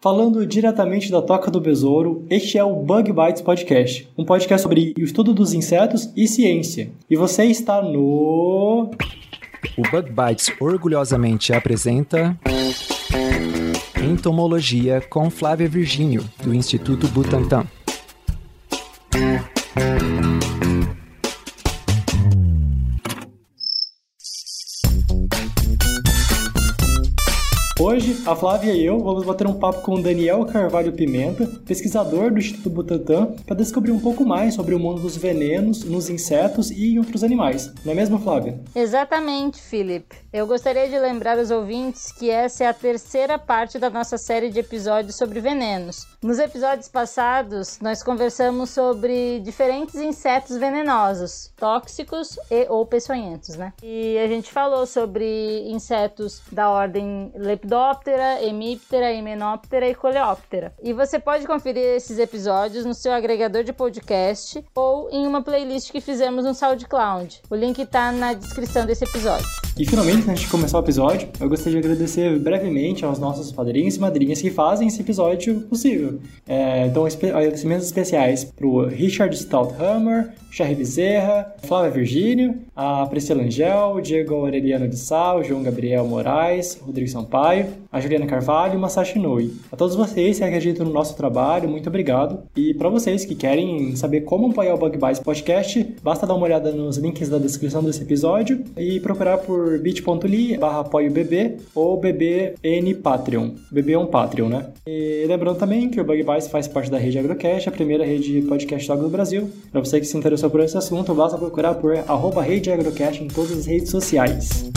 Falando diretamente da Toca do Besouro, este é o Bug Bites Podcast, um podcast sobre o estudo dos insetos e ciência. E você está no. O Bug Bites orgulhosamente apresenta. Entomologia com Flávia Virgínio, do Instituto Butantan. A Flávia e eu vamos bater um papo com Daniel Carvalho Pimenta, pesquisador do Instituto Butantan, para descobrir um pouco mais sobre o mundo dos venenos nos insetos e em outros animais. Não é mesmo, Flávia? Exatamente, Felipe. Eu gostaria de lembrar aos ouvintes que essa é a terceira parte da nossa série de episódios sobre venenos. Nos episódios passados, nós conversamos sobre diferentes insetos venenosos, tóxicos e ou peçonhentos, né? E a gente falou sobre insetos da ordem Hemiptera, Hymenoptera e Coleoptera. E você pode conferir esses episódios no seu agregador de podcast ou em uma playlist que fizemos no SoundCloud. O link está na descrição desse episódio. E finalmente, antes de começar o episódio, eu gostaria de agradecer brevemente aos nossos padrinhos e madrinhas que fazem esse episódio possível. É, então, agradecimentos especiais para o Richard Stouthammer, Charlie Bezerra, Flávia Virgínio, a Priscila Angel, Diego Aureliano de Sal, João Gabriel Moraes, Rodrigo Sampaio, a Juliana Carvalho e o Masashi Noi. A todos vocês que acreditam no nosso trabalho, muito obrigado. E para vocês que querem saber como apoiar o Bug Bites Podcast, basta dar uma olhada nos links da descrição desse episódio e procurar por bit.ly barra apoio ou BBN Patreon. BB é um Patreon, né? E lembrando também que o Bug Bites faz parte da rede Agrocast, a primeira rede de podcast do Brasil. Para você que se interessou interessou por esse assunto, basta procurar por arroba Rede Agrocast em todas as redes sociais.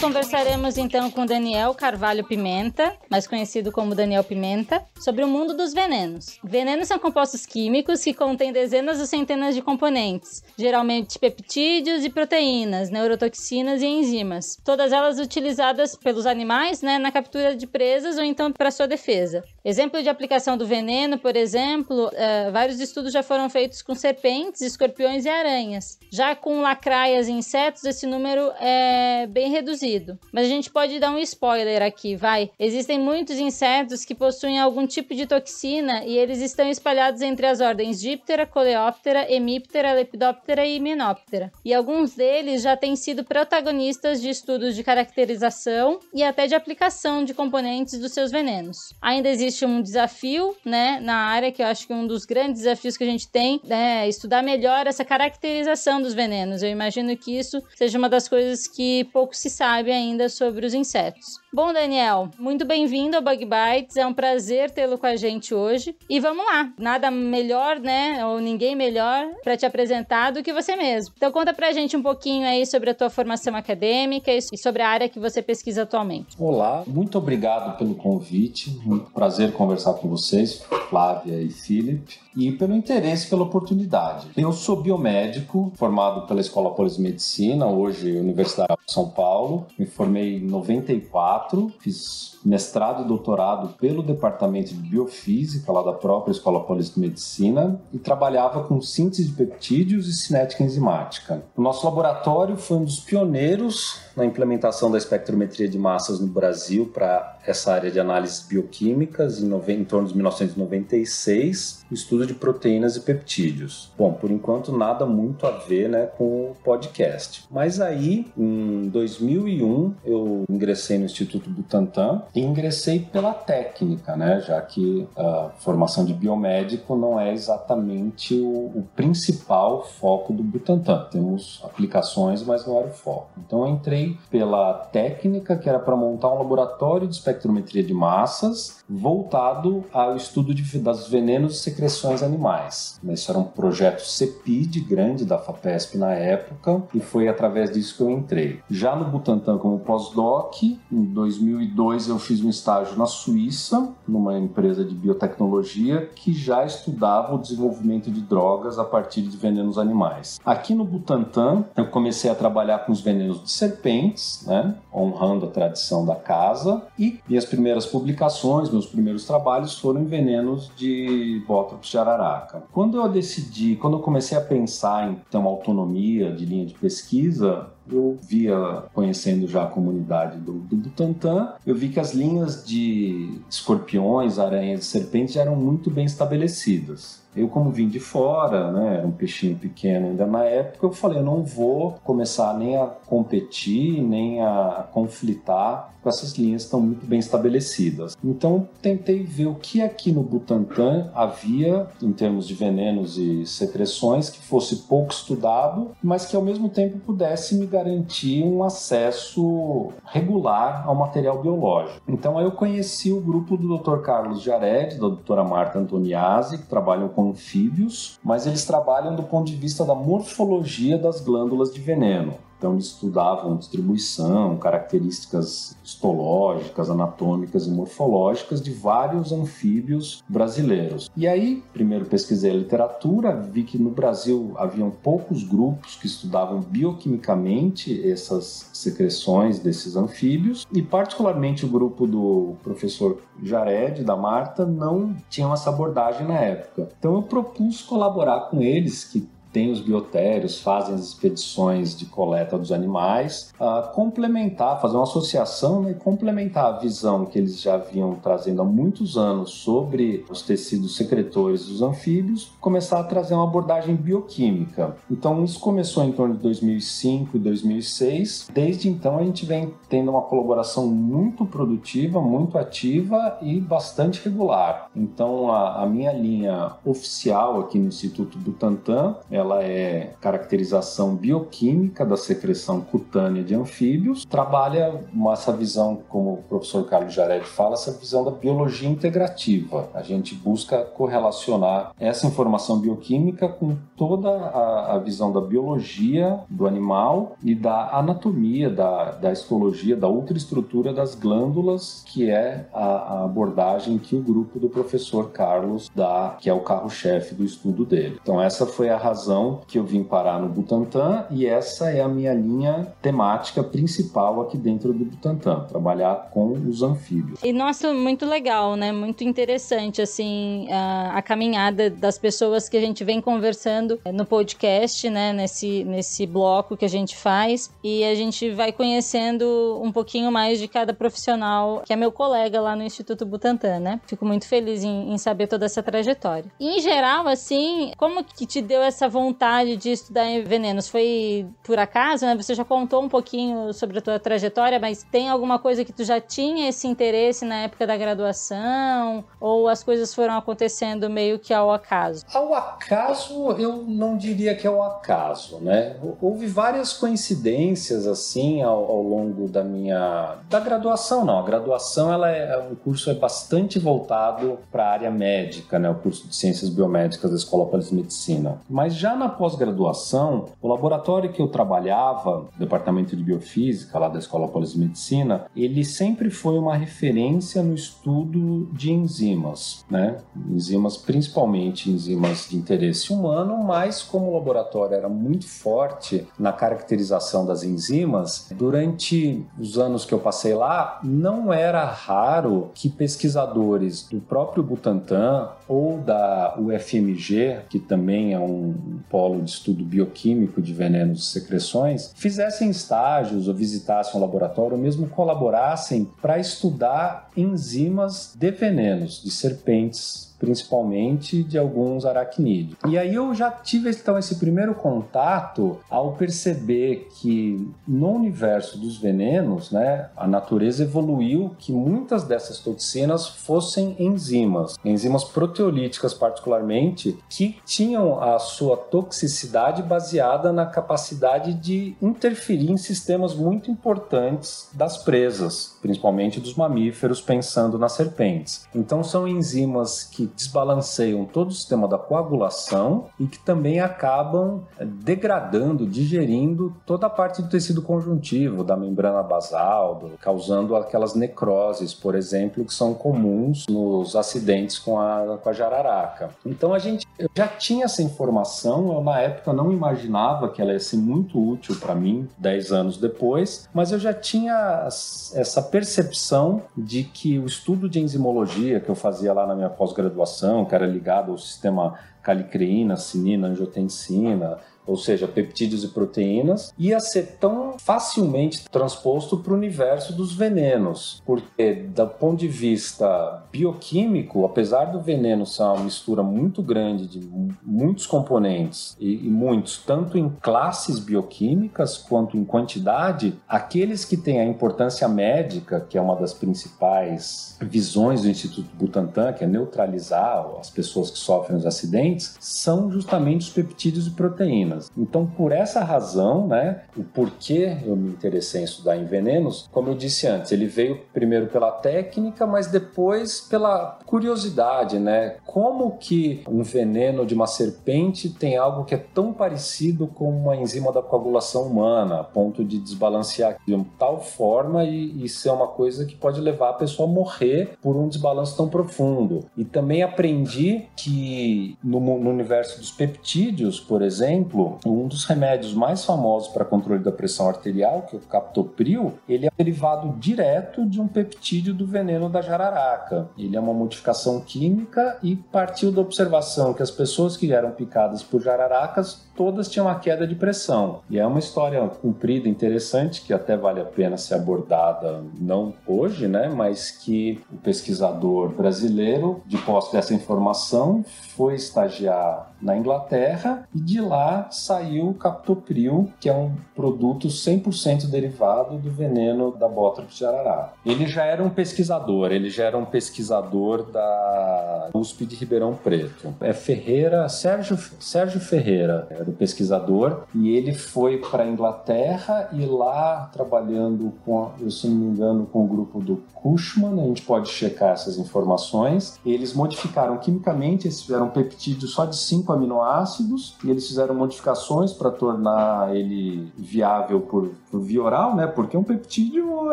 Conversaremos então com Daniel Carvalho Pimenta, mais conhecido como Daniel Pimenta, sobre o mundo dos venenos. Venenos são compostos químicos que contêm dezenas ou centenas de componentes, geralmente peptídeos e proteínas, neurotoxinas e enzimas, todas elas utilizadas pelos animais né, na captura de presas ou então para sua defesa. Exemplo de aplicação do veneno, por exemplo, uh, vários estudos já foram feitos com serpentes, escorpiões e aranhas. Já com lacraias e insetos, esse número é bem reduzido. Mas a gente pode dar um spoiler aqui, vai. Existem muitos insetos que possuem algum tipo de toxina e eles estão espalhados entre as ordens Diptera, Coleoptera, Hemiptera, Lepidoptera e Hymenoptera. E alguns deles já têm sido protagonistas de estudos de caracterização e até de aplicação de componentes dos seus venenos. Ainda existe um desafio, né, na área que eu acho que um dos grandes desafios que a gente tem é estudar melhor essa caracterização dos venenos. Eu imagino que isso seja uma das coisas que pouco se sabe ainda sobre os insetos. Bom, Daniel, muito bem-vindo ao Bug Bites. É um prazer tê-lo com a gente hoje. E vamos lá, nada melhor, né, ou ninguém melhor para te apresentar do que você mesmo. Então conta pra gente um pouquinho aí sobre a tua formação acadêmica e sobre a área que você pesquisa atualmente. Olá, muito obrigado pelo convite. Muito prazer conversar com vocês, Flávia e Felipe, e pelo interesse pela oportunidade. Eu sou biomédico, formado pela Escola Polis Medicina, hoje Universidade de São Paulo. Me formei em 94 fiz mestrado e doutorado pelo Departamento de Biofísica, lá da própria Escola Paulista de Medicina, e trabalhava com síntese de peptídeos e cinética enzimática. O nosso laboratório foi um dos pioneiros na implementação da espectrometria de massas no Brasil para essa área de análises bioquímicas em, em torno de 1996, o estudo de proteínas e peptídeos. Bom, por enquanto nada muito a ver né, com o podcast. Mas aí, em 2001, eu ingressei no Instituto Butantan e ingressei pela técnica, né? Já que a formação de biomédico não é exatamente o, o principal foco do Butantan. Temos aplicações, mas não era o foco. Então eu entrei pela técnica, que era para montar um laboratório de espectrometria de massas voltado ao estudo de, das venenos e secreções animais. Isso era um projeto CEPID grande da FAPESP na época e foi através disso que eu entrei. Já no Butantan como pós-doc, em 2002 eu fiz um estágio na Suíça, numa empresa de biotecnologia que já estudava o desenvolvimento de drogas a partir de venenos animais. Aqui no Butantan, eu comecei a trabalhar com os venenos de serpentes, né, honrando a tradição da casa, e minhas primeiras publicações, meus primeiros trabalhos foram em venenos de Bótropos de araraca. Quando eu decidi, quando eu comecei a pensar em ter uma autonomia de linha de pesquisa, eu via, conhecendo já a comunidade do, do Butantan, eu vi que as linhas de escorpiões, aranhas e serpentes eram muito bem estabelecidas. Eu, como vim de fora, né, era um peixinho pequeno ainda na época, eu falei, eu não vou começar nem a competir, nem a conflitar com essas linhas que estão muito bem estabelecidas. Então, tentei ver o que aqui no Butantan havia, em termos de venenos e secreções, que fosse pouco estudado, mas que ao mesmo tempo pudesse me garantir um acesso regular ao material biológico. Então, eu conheci o grupo do Dr. Carlos Jared, da doutora Marta Antoniazzi, que trabalham com anfíbios, mas eles trabalham do ponto de vista da morfologia das glândulas de veneno. Então, eles estudavam distribuição, características histológicas, anatômicas e morfológicas de vários anfíbios brasileiros. E aí, primeiro pesquisei a literatura, vi que no Brasil haviam poucos grupos que estudavam bioquimicamente essas secreções desses anfíbios, e particularmente o grupo do professor Jared, da Marta, não tinham essa abordagem na época. Então, eu propus colaborar com eles, que tem os biotérios, fazem as expedições de coleta dos animais, uh, complementar, fazer uma associação né, e complementar a visão que eles já vinham trazendo há muitos anos sobre os tecidos secretores dos anfíbios, começar a trazer uma abordagem bioquímica. Então isso começou em torno de 2005 e 2006. Desde então a gente vem tendo uma colaboração muito produtiva, muito ativa e bastante regular. Então a, a minha linha oficial aqui no Instituto Butantan, ela ela é caracterização bioquímica da secreção cutânea de anfíbios, trabalha essa visão, como o professor Carlos Jared fala, essa visão da biologia integrativa. A gente busca correlacionar essa informação bioquímica com toda a, a visão da biologia do animal e da anatomia, da, da histologia, da ultraestrutura das glândulas, que é a, a abordagem que o grupo do professor Carlos dá, que é o carro-chefe do estudo dele. Então, essa foi a razão que eu vim parar no Butantan e essa é a minha linha temática principal aqui dentro do Butantan, trabalhar com os anfíbios. E nossa, muito legal, né? Muito interessante assim a, a caminhada das pessoas que a gente vem conversando no podcast, né? Nesse nesse bloco que a gente faz e a gente vai conhecendo um pouquinho mais de cada profissional que é meu colega lá no Instituto Butantan, né? Fico muito feliz em, em saber toda essa trajetória. Em geral, assim, como que te deu essa vontade de estudar venenos? Foi por acaso, né? Você já contou um pouquinho sobre a tua trajetória, mas tem alguma coisa que tu já tinha esse interesse na época da graduação? Ou as coisas foram acontecendo meio que ao acaso? Ao acaso, eu não diria que é ao acaso, né? Houve várias coincidências, assim, ao, ao longo da minha... da graduação, não. A graduação, ela é... um curso é bastante voltado para a área médica, né? O curso de Ciências Biomédicas da Escola Paulista de Medicina. Mas já já na pós-graduação, o laboratório que eu trabalhava, departamento de biofísica lá da Escola de Medicina, ele sempre foi uma referência no estudo de enzimas, né? Enzimas, principalmente enzimas de interesse humano, mas como o laboratório era muito forte na caracterização das enzimas, durante os anos que eu passei lá, não era raro que pesquisadores do próprio Butantan ou da UFMG, que também é um polo de estudo bioquímico de venenos e secreções, fizessem estágios ou visitassem um laboratório, ou mesmo colaborassem para estudar enzimas de venenos, de serpentes principalmente de alguns aracnídeos. E aí eu já tive então esse primeiro contato ao perceber que no universo dos venenos, né, a natureza evoluiu que muitas dessas toxinas fossem enzimas, enzimas proteolíticas particularmente, que tinham a sua toxicidade baseada na capacidade de interferir em sistemas muito importantes das presas, principalmente dos mamíferos, pensando nas serpentes. Então são enzimas que desbalanceiam todo o sistema da coagulação e que também acabam eh, degradando, digerindo toda a parte do tecido conjuntivo, da membrana basal, causando aquelas necroses, por exemplo, que são comuns nos acidentes com a, com a jararaca. Então a gente já tinha essa informação, eu na época não imaginava que ela ia ser muito útil para mim 10 anos depois, mas eu já tinha essa percepção de que o estudo de enzimologia que eu fazia lá na minha pós-graduação, que era ligado ao sistema calicreína, cinina, angiotensina, ou seja, peptídeos e proteínas, ia ser tão facilmente transposto para o universo dos venenos, porque do ponto de vista bioquímico, apesar do veneno ser uma mistura muito grande de muitos componentes e, e muitos tanto em classes bioquímicas quanto em quantidade, aqueles que têm a importância médica, que é uma das principais visões do Instituto Butantan, que é neutralizar as pessoas que sofrem os acidentes, são justamente os peptídeos e proteínas. Então, por essa razão, né, o porquê eu me interessei em estudar em venenos, como eu disse antes, ele veio primeiro pela técnica, mas depois pela curiosidade, né? Como que um veneno de uma serpente tem algo que é tão parecido com uma enzima da coagulação humana, a ponto de desbalancear de tal forma e, e ser uma coisa que pode levar a pessoa a morrer por um desbalanço tão profundo. E também aprendi que no, no universo dos peptídeos, por exemplo, um dos remédios mais famosos para controle da pressão arterial, que é o captopril, ele é derivado direto de um peptídeo do veneno da jararaca. Ele é uma modificação química e partiu da observação que as pessoas que eram picadas por jararacas todas tinham uma queda de pressão. E é uma história comprida, interessante, que até vale a pena ser abordada, não hoje, né, mas que o pesquisador brasileiro, de posse dessa informação, foi estagiar na Inglaterra e de lá saiu o captopril, que é um produto 100% derivado do veneno da Bótrix de arará. Ele já era um pesquisador, ele já era um pesquisador da USP de Ribeirão Preto. É Ferreira, Sérgio, Sérgio Ferreira era o pesquisador e ele foi para a Inglaterra e lá trabalhando com, eu se não me engano, com o grupo do Cushman, a gente pode checar essas informações. Eles modificaram quimicamente, eles fizeram peptídeo só de 5 aminoácidos e eles fizeram modificações para tornar ele viável por, via oral, né? Porque um peptídeo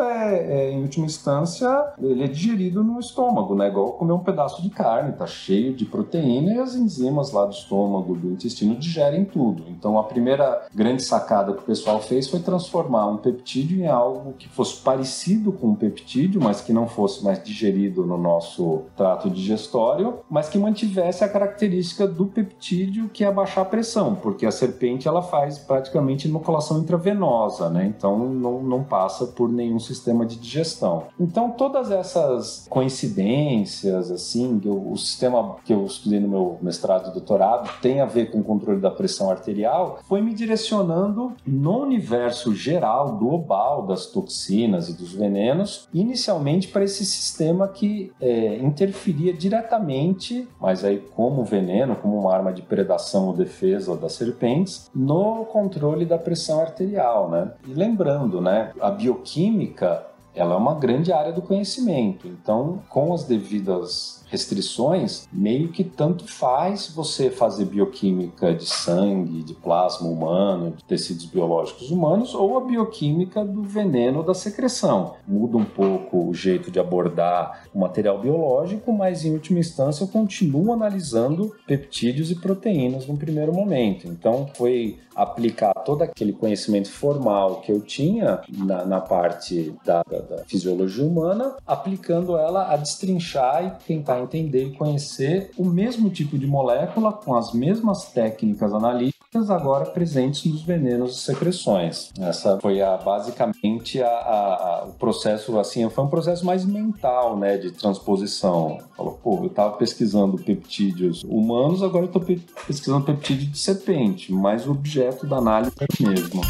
é, é, em última instância, ele é digerido no estômago, né? Igual comer um pedaço de carne, tá cheio de proteína e as enzimas lá do estômago, do intestino digerem tudo. Então a primeira grande sacada que o pessoal fez foi transformar um peptídeo em algo que fosse parecido com um peptídeo, mas que não fosse mais digerido no nosso trato digestório, mas que mantivesse a característica do peptídeo que é abaixar a pressão, porque a serpente ela faz praticamente inoculação intravenosa, né? Então não, não passa por nenhum sistema de digestão. Então todas essas coincidências, assim, o, o sistema que eu estudei no meu mestrado e doutorado tem a ver com o controle da pressão arterial, foi me direcionando no universo geral, global das toxinas e dos venenos, inicialmente para esse sistema que é, interferia diretamente, mas aí como veneno, como uma arma de predação ou defesa das serpentes, no controle da pressão arterial, né? E lembrando, né, a bioquímica ela é uma grande área do conhecimento. Então, com as devidas restrições, meio que tanto faz você fazer bioquímica de sangue, de plasma humano, de tecidos biológicos humanos, ou a bioquímica do veneno da secreção. Muda um pouco o jeito de abordar o material biológico, mas em última instância eu continuo analisando peptídeos e proteínas no primeiro momento. Então foi aplicar todo aquele conhecimento formal que eu tinha na, na parte da, da, da fisiologia humana, aplicando ela a destrinchar e tentar entender e conhecer o mesmo tipo de molécula com as mesmas técnicas analíticas agora presentes nos venenos e secreções. Essa foi a, basicamente a, a, o processo, assim, foi um processo mais mental, né, de transposição. Falou, pô, eu estava pesquisando peptídeos humanos, agora eu estou pesquisando peptídeo de serpente, mas o objeto da análise é o mesmo.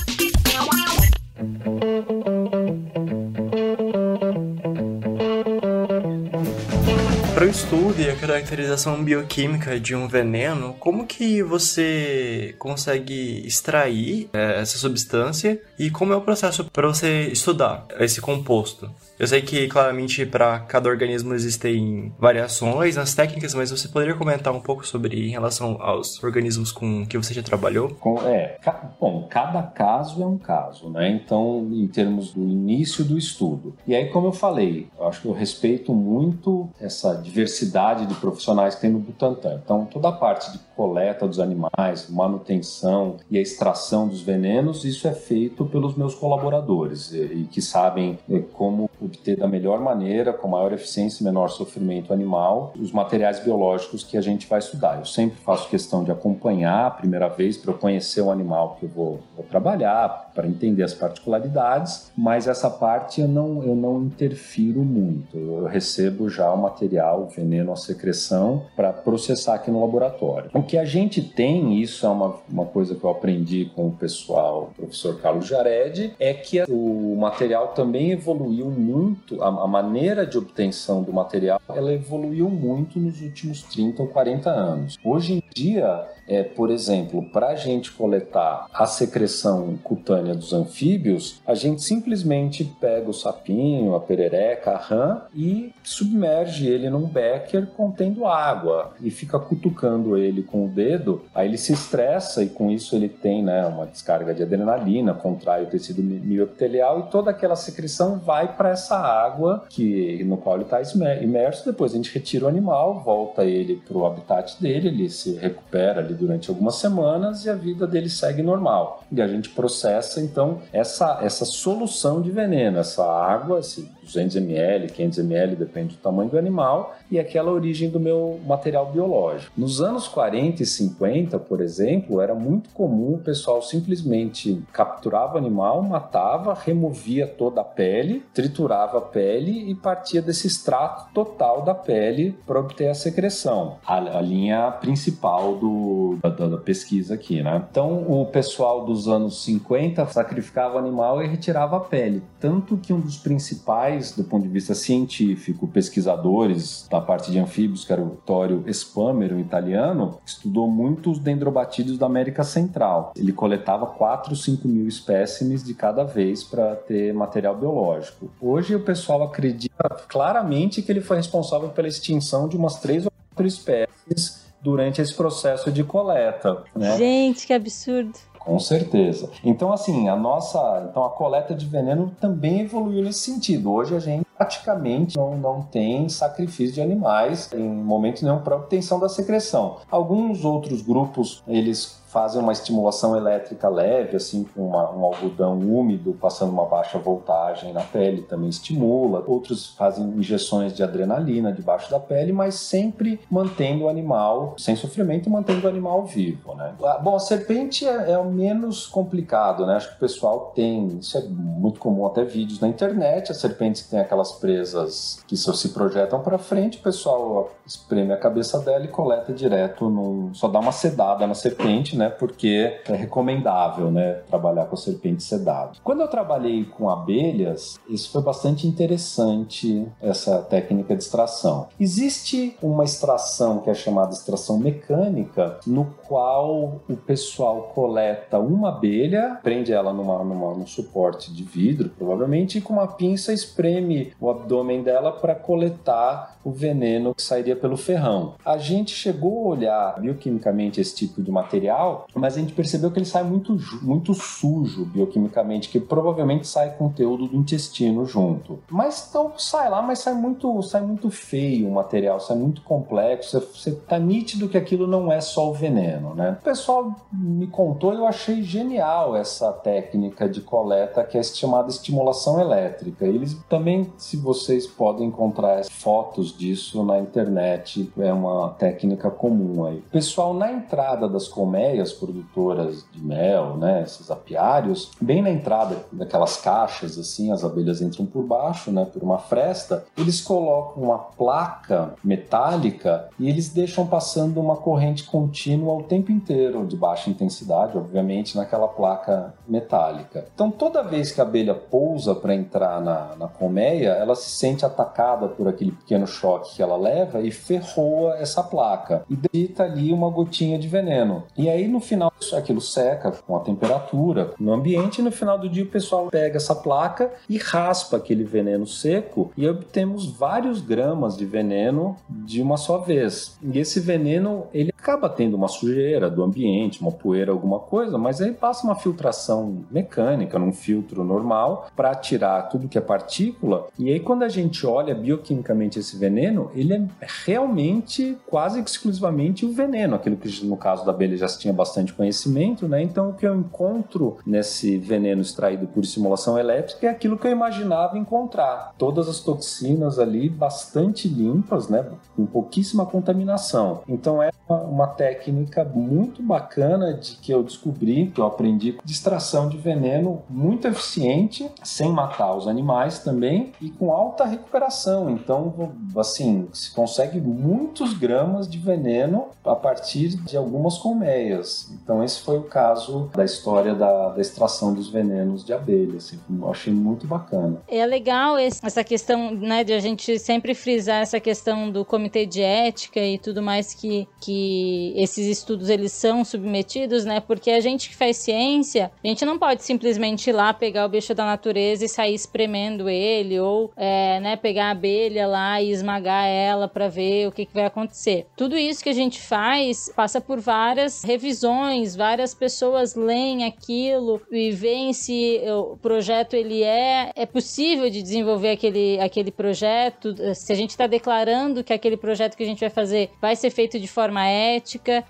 Para o estudo e a caracterização bioquímica de um veneno, como que você consegue extrair é, essa substância e como é o processo para você estudar esse composto? Eu sei que claramente para cada organismo existem variações nas técnicas, mas você poderia comentar um pouco sobre em relação aos organismos com que você já trabalhou? Com, é, ca, bom, cada caso é um caso, né? Então, em termos do início do estudo. E aí, como eu falei, eu acho que eu respeito muito essa diversidade de profissionais que tem no Butantan. Então, toda a parte de coleta dos animais, manutenção e a extração dos venenos, isso é feito pelos meus colaboradores e, que sabem eh, como obter da melhor maneira, com maior eficiência e menor sofrimento animal, os materiais biológicos que a gente vai estudar. Eu sempre faço questão de acompanhar a primeira vez para eu conhecer o animal que eu vou, vou trabalhar, para entender as particularidades, mas essa parte eu não, eu não interfiro muito. Eu recebo já o material, o veneno, a secreção, para processar aqui no laboratório. Que a gente tem, isso é uma, uma coisa que eu aprendi com o pessoal, o professor Carlos Jared, é que o material também evoluiu muito, a, a maneira de obtenção do material, ela evoluiu muito nos últimos 30 ou 40 anos. Hoje em dia, é, por exemplo, para a gente coletar a secreção cutânea dos anfíbios, a gente simplesmente pega o sapinho, a perereca, a rã e submerge ele num becker contendo água e fica cutucando ele com o dedo. Aí ele se estressa e com isso ele tem né, uma descarga de adrenalina, contrai o tecido mioepitelial e toda aquela secreção vai para essa água que no qual ele está imerso. Depois a gente retira o animal, volta ele para o habitat dele, ele se recupera durante algumas semanas e a vida dele segue normal. E a gente processa então essa, essa solução de veneno, essa água, esse 200 ml, 500 ml, depende do tamanho do animal, e aquela origem do meu material biológico. Nos anos 40 e 50, por exemplo, era muito comum o pessoal simplesmente capturava o animal, matava, removia toda a pele, triturava a pele e partia desse extrato total da pele para obter a secreção. A, a linha principal do, da, da, pesquisa aqui, né? Então, o pessoal dos anos 50 sacrificava o animal e retirava a pele. Tanto que um dos principais, do ponto de vista científico, pesquisadores da parte de anfíbios, que era o Vittorio Spammer, um italiano, estudou muitos dendrobatídeos da América Central. Ele coletava 4, 5 mil espécimes de cada vez para ter material biológico. Hoje o pessoal acredita claramente que ele foi responsável pela extinção de umas 3 ou 4 espécies durante esse processo de coleta. Né? Gente, que absurdo! Com certeza. Então, assim, a nossa. Então, a coleta de veneno também evoluiu nesse sentido. Hoje a gente praticamente não, não tem sacrifício de animais em momento nenhum para obtenção da secreção. Alguns outros grupos, eles fazem uma estimulação elétrica leve, assim, com uma, um algodão úmido passando uma baixa voltagem na pele, também estimula. Outros fazem injeções de adrenalina debaixo da pele, mas sempre mantendo o animal sem sofrimento e mantendo o animal vivo, né? Ah, bom, a serpente é, é o menos complicado, né? Acho que o pessoal tem, isso é muito comum até vídeos na internet, as serpentes que têm aquelas presas que só se projetam para frente, o pessoal espreme a cabeça dela e coleta direto num, só dá uma sedada na serpente, né? Né? Porque é recomendável, né? Trabalhar com a serpente sedada. Quando eu trabalhei com abelhas, isso foi bastante interessante, essa técnica de extração. Existe uma extração que é chamada extração mecânica, no qual o pessoal coleta uma abelha, prende ela numa, numa, num suporte de vidro, provavelmente, e com uma pinça espreme o abdômen dela para coletar o veneno que sairia pelo ferrão. A gente chegou a olhar bioquimicamente esse tipo de material mas a gente percebeu que ele sai muito, muito sujo bioquimicamente, que provavelmente sai conteúdo do intestino junto. Mas então sai lá, mas sai muito, sai muito feio o material, sai muito complexo, você tá nítido que aquilo não é só o veneno, né? O pessoal me contou e eu achei genial essa técnica de coleta que é chamada estimulação elétrica. Eles também, se vocês podem encontrar fotos disso na internet, é uma técnica comum aí. Pessoal na entrada das colmeias as produtoras de mel, né, esses apiários, bem na entrada daquelas caixas, assim, as abelhas entram por baixo, né, por uma fresta, eles colocam uma placa metálica e eles deixam passando uma corrente contínua o tempo inteiro, de baixa intensidade, obviamente, naquela placa metálica. Então, toda vez que a abelha pousa para entrar na, na colmeia, ela se sente atacada por aquele pequeno choque que ela leva e ferroa essa placa e deita ali uma gotinha de veneno. E aí, no final aquilo seca com a temperatura no ambiente e no final do dia o pessoal pega essa placa e raspa aquele veneno seco e obtemos vários gramas de veneno de uma só vez. E esse veneno ele acaba tendo uma sujeira do ambiente, uma poeira, alguma coisa, mas aí passa uma filtração mecânica num filtro normal para tirar tudo que é partícula. E aí quando a gente olha bioquimicamente esse veneno, ele é realmente quase exclusivamente o veneno, aquilo que no caso da abelha já se tinha bastante conhecimento, né? Então o que eu encontro nesse veneno extraído por estimulação elétrica é aquilo que eu imaginava encontrar. Todas as toxinas ali bastante limpas, né? Com pouquíssima contaminação. Então é uma técnica muito bacana de que eu descobri, que eu aprendi de extração de veneno muito eficiente, sem matar os animais também e com alta recuperação. Então, assim, se consegue muitos gramas de veneno a partir de algumas colmeias. Então, esse foi o caso da história da, da extração dos venenos de abelha. Assim, eu achei muito bacana. É legal essa questão, né, de a gente sempre frisar essa questão do comitê de ética e tudo mais que, que esses estudos eles são submetidos, né? Porque a gente que faz ciência, a gente não pode simplesmente ir lá pegar o bicho da natureza e sair espremendo ele ou, é, né, pegar a abelha lá e esmagar ela para ver o que, que vai acontecer. Tudo isso que a gente faz passa por várias revisões, várias pessoas leem aquilo e veem se o projeto ele é é possível de desenvolver aquele, aquele projeto, se a gente está declarando que aquele projeto que a gente vai fazer vai ser feito de forma ética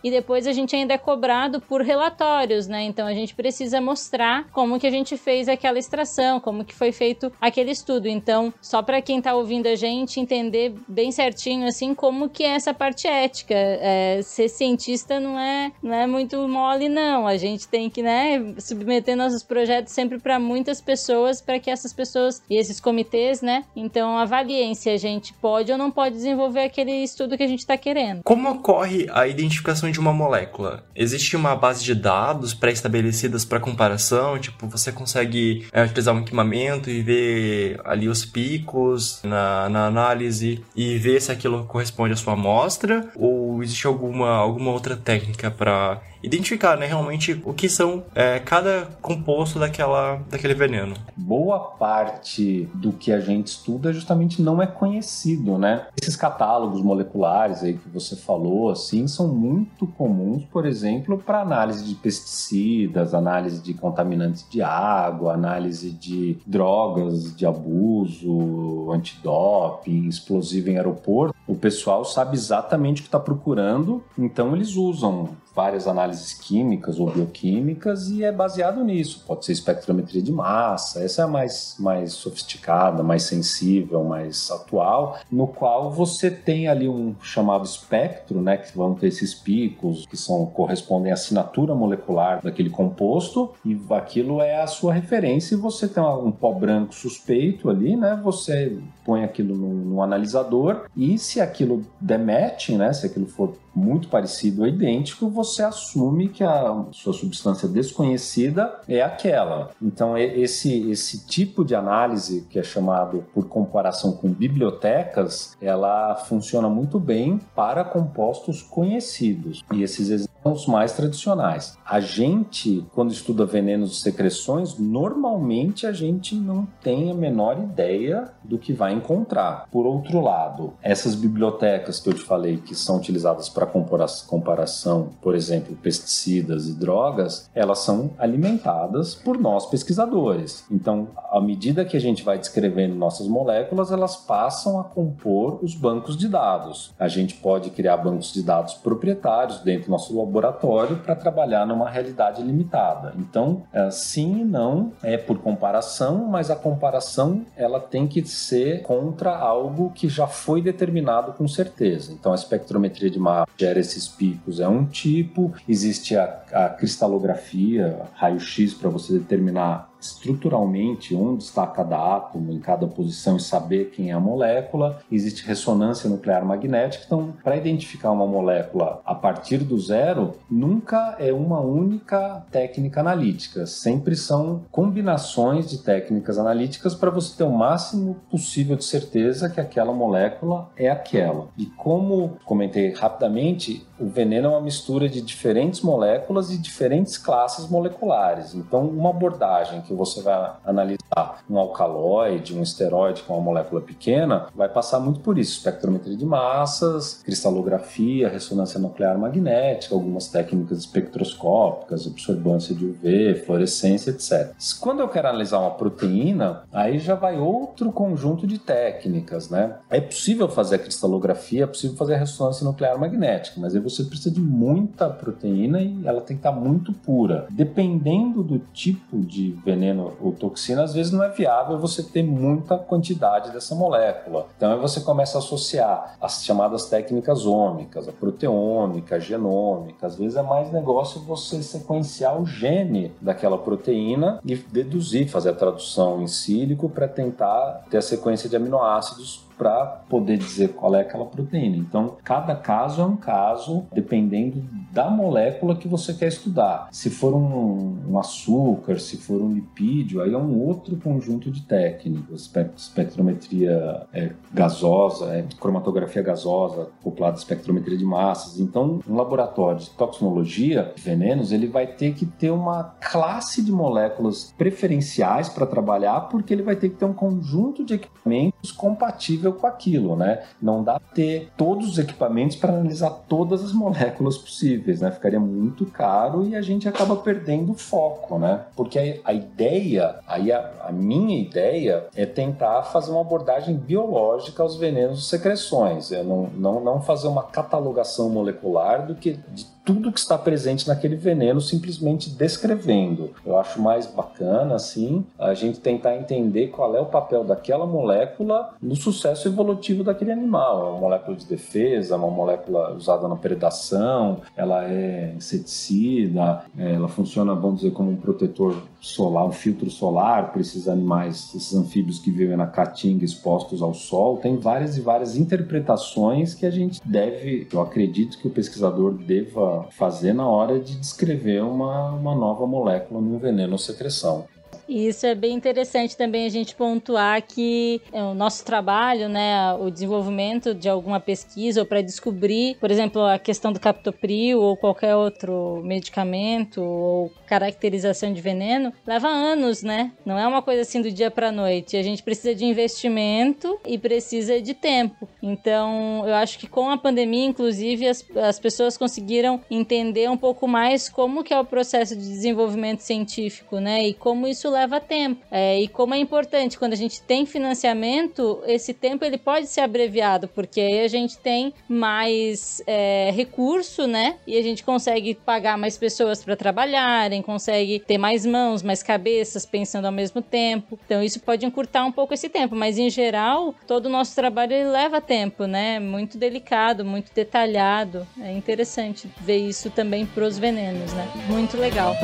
e depois a gente ainda é cobrado por relatórios, né? Então a gente precisa mostrar como que a gente fez aquela extração, como que foi feito aquele estudo. Então, só para quem está ouvindo a gente entender bem certinho assim como que é essa parte ética. É, ser cientista não é não é muito mole não. A gente tem que, né, submeter nossos projetos sempre para muitas pessoas para que essas pessoas e esses comitês, né, então avaliem se a gente pode ou não pode desenvolver aquele estudo que a gente está querendo. Como ocorre a identificação de uma molécula? Existe uma base de dados pré-estabelecidas para comparação? Tipo, você consegue é, utilizar um equipamento e ver ali os picos na, na análise e ver se aquilo corresponde à sua amostra? Ou existe alguma, alguma outra técnica para identificar né, realmente o que são é, cada composto daquela, daquele veneno. Boa parte do que a gente estuda justamente não é conhecido, né? Esses catálogos moleculares aí que você falou, assim, são muito comuns, por exemplo, para análise de pesticidas, análise de contaminantes de água, análise de drogas de abuso, antidoping, explosivo em aeroporto. O pessoal sabe exatamente o que está procurando, então eles usam várias análises químicas ou bioquímicas e é baseado nisso. Pode ser espectrometria de massa, essa é a mais, mais sofisticada, mais sensível, mais atual, no qual você tem ali um chamado espectro, né, que vão ter esses picos que são correspondem à assinatura molecular daquele composto e aquilo é a sua referência e você tem um pó branco suspeito ali, né, você põe aquilo no, no analisador e se aquilo demete, né, se aquilo for muito parecido ou idêntico, você assume que a sua substância desconhecida é aquela. Então, esse, esse tipo de análise, que é chamado por comparação com bibliotecas, ela funciona muito bem para compostos conhecidos. E esses os mais tradicionais. A gente, quando estuda venenos e secreções, normalmente a gente não tem a menor ideia do que vai encontrar. Por outro lado, essas bibliotecas que eu te falei que são utilizadas para comparação, por exemplo, pesticidas e drogas, elas são alimentadas por nós pesquisadores. Então, à medida que a gente vai descrevendo nossas moléculas, elas passam a compor os bancos de dados. A gente pode criar bancos de dados proprietários dentro do nosso laboratório para trabalhar numa realidade limitada. Então, é, sim e não é por comparação, mas a comparação ela tem que ser contra algo que já foi determinado com certeza. Então, a espectrometria de massa gera esses picos é um tipo, existe a, a cristalografia, raio-x para você determinar estruturalmente onde está cada átomo em cada posição e saber quem é a molécula. Existe ressonância nuclear magnética. Então, para identificar uma molécula a partir do zero, nunca é uma única técnica analítica. Sempre são combinações de técnicas analíticas para você ter o máximo possível de certeza que aquela molécula é aquela. E como comentei rapidamente, o veneno é uma mistura de diferentes moléculas e diferentes classes moleculares. Então, uma abordagem que você vai analisar um alcaloide, um esteroide com uma molécula pequena, vai passar muito por isso: espectrometria de massas, cristalografia, ressonância nuclear magnética, algumas técnicas espectroscópicas, absorbância de UV, fluorescência, etc. Quando eu quero analisar uma proteína, aí já vai outro conjunto de técnicas, né? É possível fazer a cristalografia, é possível fazer a ressonância nuclear magnética, mas você precisa de muita proteína e ela tem que estar muito pura. Dependendo do tipo de veneno ou toxina, às vezes não é viável você ter muita quantidade dessa molécula. Então aí você começa a associar as chamadas técnicas ômicas, a proteômica, a genômica. Às vezes é mais negócio você sequenciar o gene daquela proteína e deduzir, fazer a tradução em sílico para tentar ter a sequência de aminoácidos para poder dizer qual é aquela proteína. Então, cada caso é um caso, dependendo da molécula que você quer estudar. Se for um, um açúcar, se for um lipídio, aí é um outro conjunto de técnicas. Espectrometria é, gasosa, é, cromatografia gasosa, acoplada à espectrometria de massas. Então, um laboratório de toxinologia de venenos, ele vai ter que ter uma classe de moléculas preferenciais para trabalhar, porque ele vai ter que ter um conjunto de equipamentos compatíveis com aquilo, né? Não dá ter todos os equipamentos para analisar todas as moléculas possíveis, né? Ficaria muito caro e a gente acaba perdendo foco, né? Porque a, ideia, aí a, a, minha ideia é tentar fazer uma abordagem biológica aos venenos e secreções, não, não, não fazer uma catalogação molecular do que de tudo que está presente naquele veneno simplesmente descrevendo. Eu acho mais bacana, assim, a gente tentar entender qual é o papel daquela molécula no sucesso evolutivo daquele animal. É uma molécula de defesa, uma molécula usada na predação, ela é inseticida, é, ela funciona, vamos dizer, como um protetor solar, um filtro solar para esses animais, esses anfíbios que vivem na caatinga expostos ao sol. Tem várias e várias interpretações que a gente deve, eu acredito que o pesquisador deva fazer na hora de descrever uma, uma nova molécula no veneno ou secreção. E isso é bem interessante também a gente pontuar que é, o nosso trabalho, né, o desenvolvimento de alguma pesquisa ou para descobrir, por exemplo, a questão do captopril ou qualquer outro medicamento ou caracterização de veneno, leva anos, né? Não é uma coisa assim do dia para noite. A gente precisa de investimento e precisa de tempo. Então, eu acho que com a pandemia, inclusive, as, as pessoas conseguiram entender um pouco mais como que é o processo de desenvolvimento científico, né? E como isso leva tempo. É, e como é importante, quando a gente tem financiamento, esse tempo ele pode ser abreviado, porque aí a gente tem mais é, recurso, né? E a gente consegue pagar mais pessoas para trabalharem, consegue ter mais mãos, mais cabeças pensando ao mesmo tempo. Então isso pode encurtar um pouco esse tempo, mas em geral, todo o nosso trabalho ele leva tempo, né? Muito delicado, muito detalhado. É interessante ver isso também para os venenos, né? Muito legal.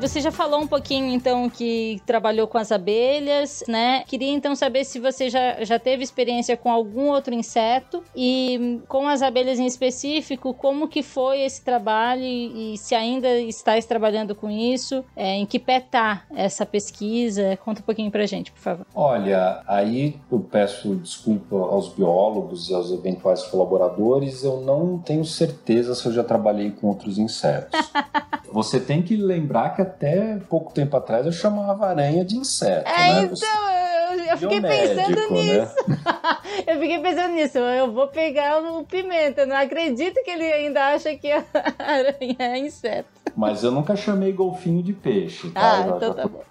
Você já falou um pouquinho, então, que trabalhou com as abelhas, né? Queria, então, saber se você já, já teve experiência com algum outro inseto e com as abelhas em específico, como que foi esse trabalho e, e se ainda está trabalhando com isso, é, em que pé tá essa pesquisa? Conta um pouquinho pra gente, por favor. Olha, aí eu peço desculpa aos biólogos e aos eventuais colaboradores, eu não tenho certeza se eu já trabalhei com outros insetos. Você tem que lembrar que até pouco tempo atrás eu chamava aranha de inseto. É, né? então, eu, eu fiquei pensando né? nisso. eu fiquei pensando nisso. Eu vou pegar o pimenta. Não acredito que ele ainda acha que a aranha é inseto. Mas eu nunca chamei golfinho de peixe, tá? Ah, então tá bom.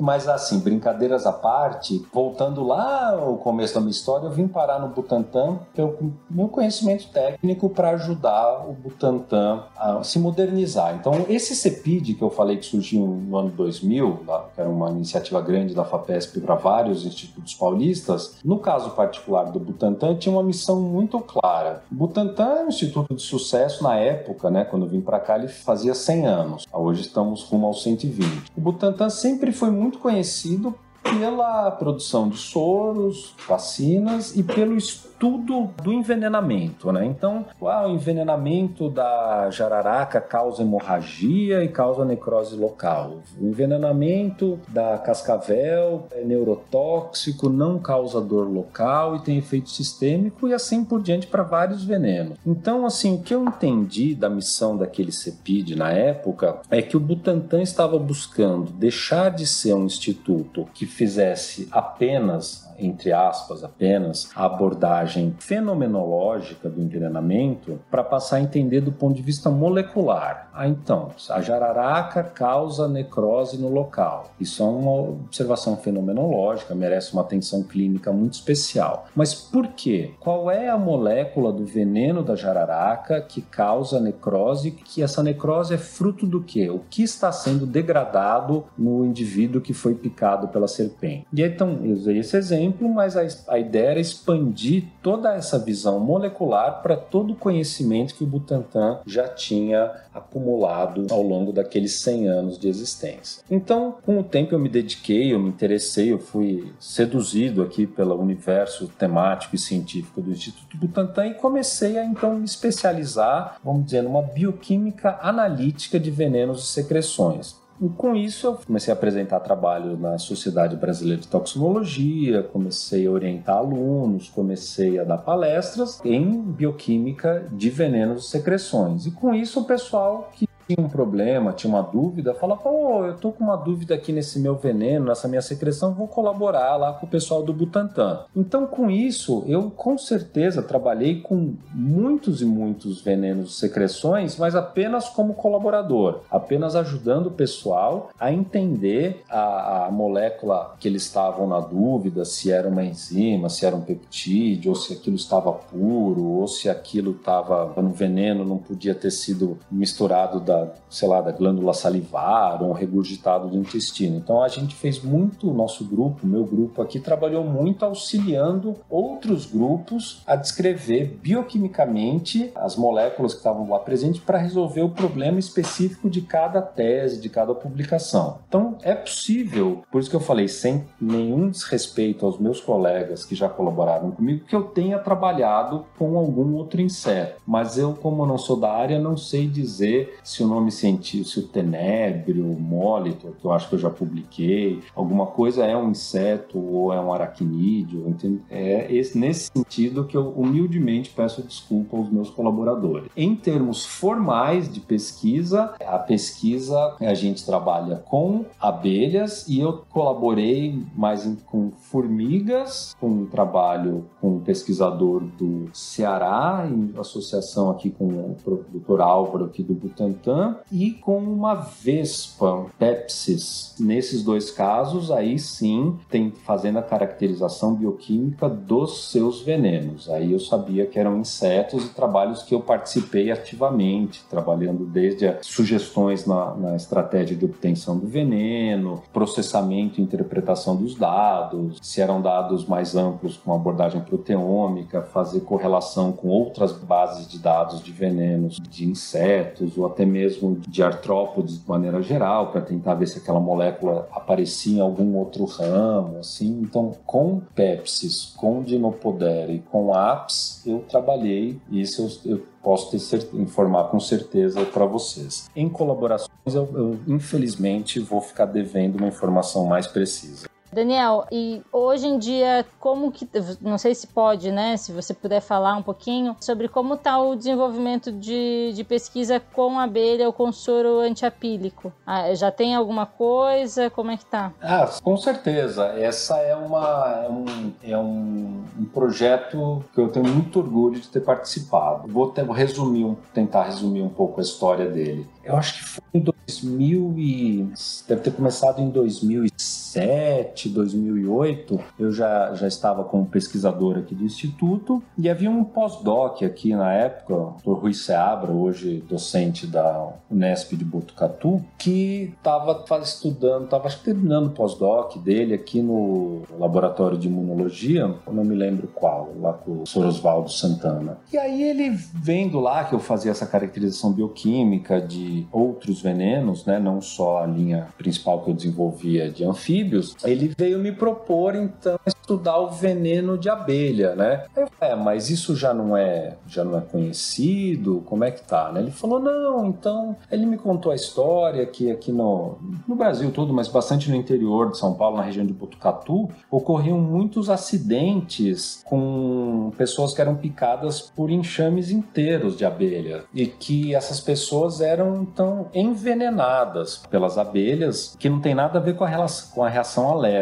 Mas assim, brincadeiras à parte, voltando lá ao começo da minha história, eu vim parar no Butantan pelo meu conhecimento técnico para ajudar o Butantan a se modernizar. Então, esse CEPID que eu falei que surgiu no ano 2000, que era uma iniciativa grande da FAPESP para vários institutos paulistas, no caso particular do Butantan, tinha uma missão muito clara. O Butantan é um instituto de sucesso na época, né, quando eu vim para cá, ele fazia 100 anos. Hoje estamos rumo aos 120. O Butantan sempre foi muito conhecido pela produção de soros, vacinas e pelo estudo do envenenamento, né? Então, ah, o envenenamento da jararaca causa hemorragia e causa necrose local. O envenenamento da cascavel é neurotóxico, não causa dor local e tem efeito sistêmico e assim por diante para vários venenos. Então, assim, o que eu entendi da missão daquele CEPID na época é que o Butantan estava buscando deixar de ser um instituto que fizesse apenas entre aspas, apenas a abordagem fenomenológica do envenenamento para passar a entender do ponto de vista molecular. Ah, então, a jararaca causa necrose no local. Isso é uma observação fenomenológica, merece uma atenção clínica muito especial. Mas por quê? Qual é a molécula do veneno da jararaca que causa necrose? Que essa necrose é fruto do quê? O que está sendo degradado no indivíduo que foi picado pela serpente? E então, eu usei esse exemplo exemplo, mas a, a ideia era expandir toda essa visão molecular para todo o conhecimento que o Butantan já tinha acumulado ao longo daqueles 100 anos de existência. Então, com o tempo eu me dediquei, eu me interessei, eu fui seduzido aqui pelo universo temático e científico do Instituto Butantan e comecei a então me especializar, vamos dizer, numa bioquímica analítica de venenos e secreções. E com isso eu comecei a apresentar trabalho na Sociedade Brasileira de Toxicologia, comecei a orientar alunos, comecei a dar palestras em bioquímica de venenos e secreções. E com isso o pessoal que tinha um problema, tinha uma dúvida, falava, pô, eu tô com uma dúvida aqui nesse meu veneno, nessa minha secreção, vou colaborar lá com o pessoal do Butantan. Então, com isso, eu com certeza trabalhei com muitos e muitos venenos e secreções, mas apenas como colaborador, apenas ajudando o pessoal a entender a, a molécula que eles estavam na dúvida, se era uma enzima, se era um peptídeo, ou se aquilo estava puro, ou se aquilo estava no veneno, não podia ter sido misturado da sei lá, da glândula salivar ou um regurgitado do intestino. Então a gente fez muito, nosso grupo, meu grupo aqui, trabalhou muito auxiliando outros grupos a descrever bioquimicamente as moléculas que estavam lá presentes para resolver o problema específico de cada tese, de cada publicação. Então é possível, por isso que eu falei, sem nenhum desrespeito aos meus colegas que já colaboraram comigo, que eu tenha trabalhado com algum outro inseto. Mas eu, como eu não sou da área, não sei dizer se o nome científico, tenébrio, molitor, que eu acho que eu já publiquei, alguma coisa é um inseto ou é um aracnídeo, entende? é esse, nesse sentido que eu humildemente peço desculpa aos meus colaboradores. Em termos formais de pesquisa, a pesquisa a gente trabalha com abelhas e eu colaborei mais em, com formigas, com um trabalho com um pesquisador do Ceará, em associação aqui com o Dr. Álvaro aqui do Butantan, e com uma vespa, Pepsis. Nesses dois casos, aí sim, tem fazendo a caracterização bioquímica dos seus venenos. Aí eu sabia que eram insetos e trabalhos que eu participei ativamente, trabalhando desde sugestões na, na estratégia de obtenção do veneno, processamento e interpretação dos dados, se eram dados mais amplos com abordagem proteômica, fazer correlação com outras bases de dados de venenos de insetos ou até mesmo mesmo de artrópodes de maneira geral, para tentar ver se aquela molécula aparecia em algum outro ramo, assim. Então, com Pepsis, com Dinopodera e com Apps, eu trabalhei, e isso eu, eu posso ter informar com certeza para vocês. Em colaborações, eu, eu infelizmente vou ficar devendo uma informação mais precisa. Daniel, e hoje em dia, como que. Não sei se pode, né? Se você puder falar um pouquinho sobre como está o desenvolvimento de, de pesquisa com abelha ou com soro antiapílico. Ah, já tem alguma coisa? Como é que tá? Ah, com certeza. Essa é, uma, é, um, é um, um projeto que eu tenho muito orgulho de ter participado. Vou, ter, vou resumir, um, tentar resumir um pouco a história dele. Eu acho que foi em 2000 e... Deve ter começado em 2007, 2008. Eu já, já estava como pesquisador aqui do Instituto e havia um pós-doc aqui na época, o Dr. Rui Seabra, hoje docente da Unesp de Botucatu, que estava estudando, estava terminando o pós-doc dele aqui no laboratório de imunologia, eu não me lembro qual, lá com o Sorosvaldo Santana. E aí ele vendo lá que eu fazia essa caracterização bioquímica de outros venenos, né, não só a linha principal que eu desenvolvia de anfíbios, ele veio me propor então estudar o veneno de abelha, né? Eu falei, é, mas isso já não é, já não é conhecido, como é que tá, né? Ele falou, não, então, ele me contou a história que aqui no, no Brasil todo, mas bastante no interior de São Paulo, na região de Botucatu, ocorriam muitos acidentes com pessoas que eram picadas por enxames inteiros de abelha e que essas pessoas eram então envenenadas pelas abelhas, que não tem nada a ver com a, relação, com a reação alérgica,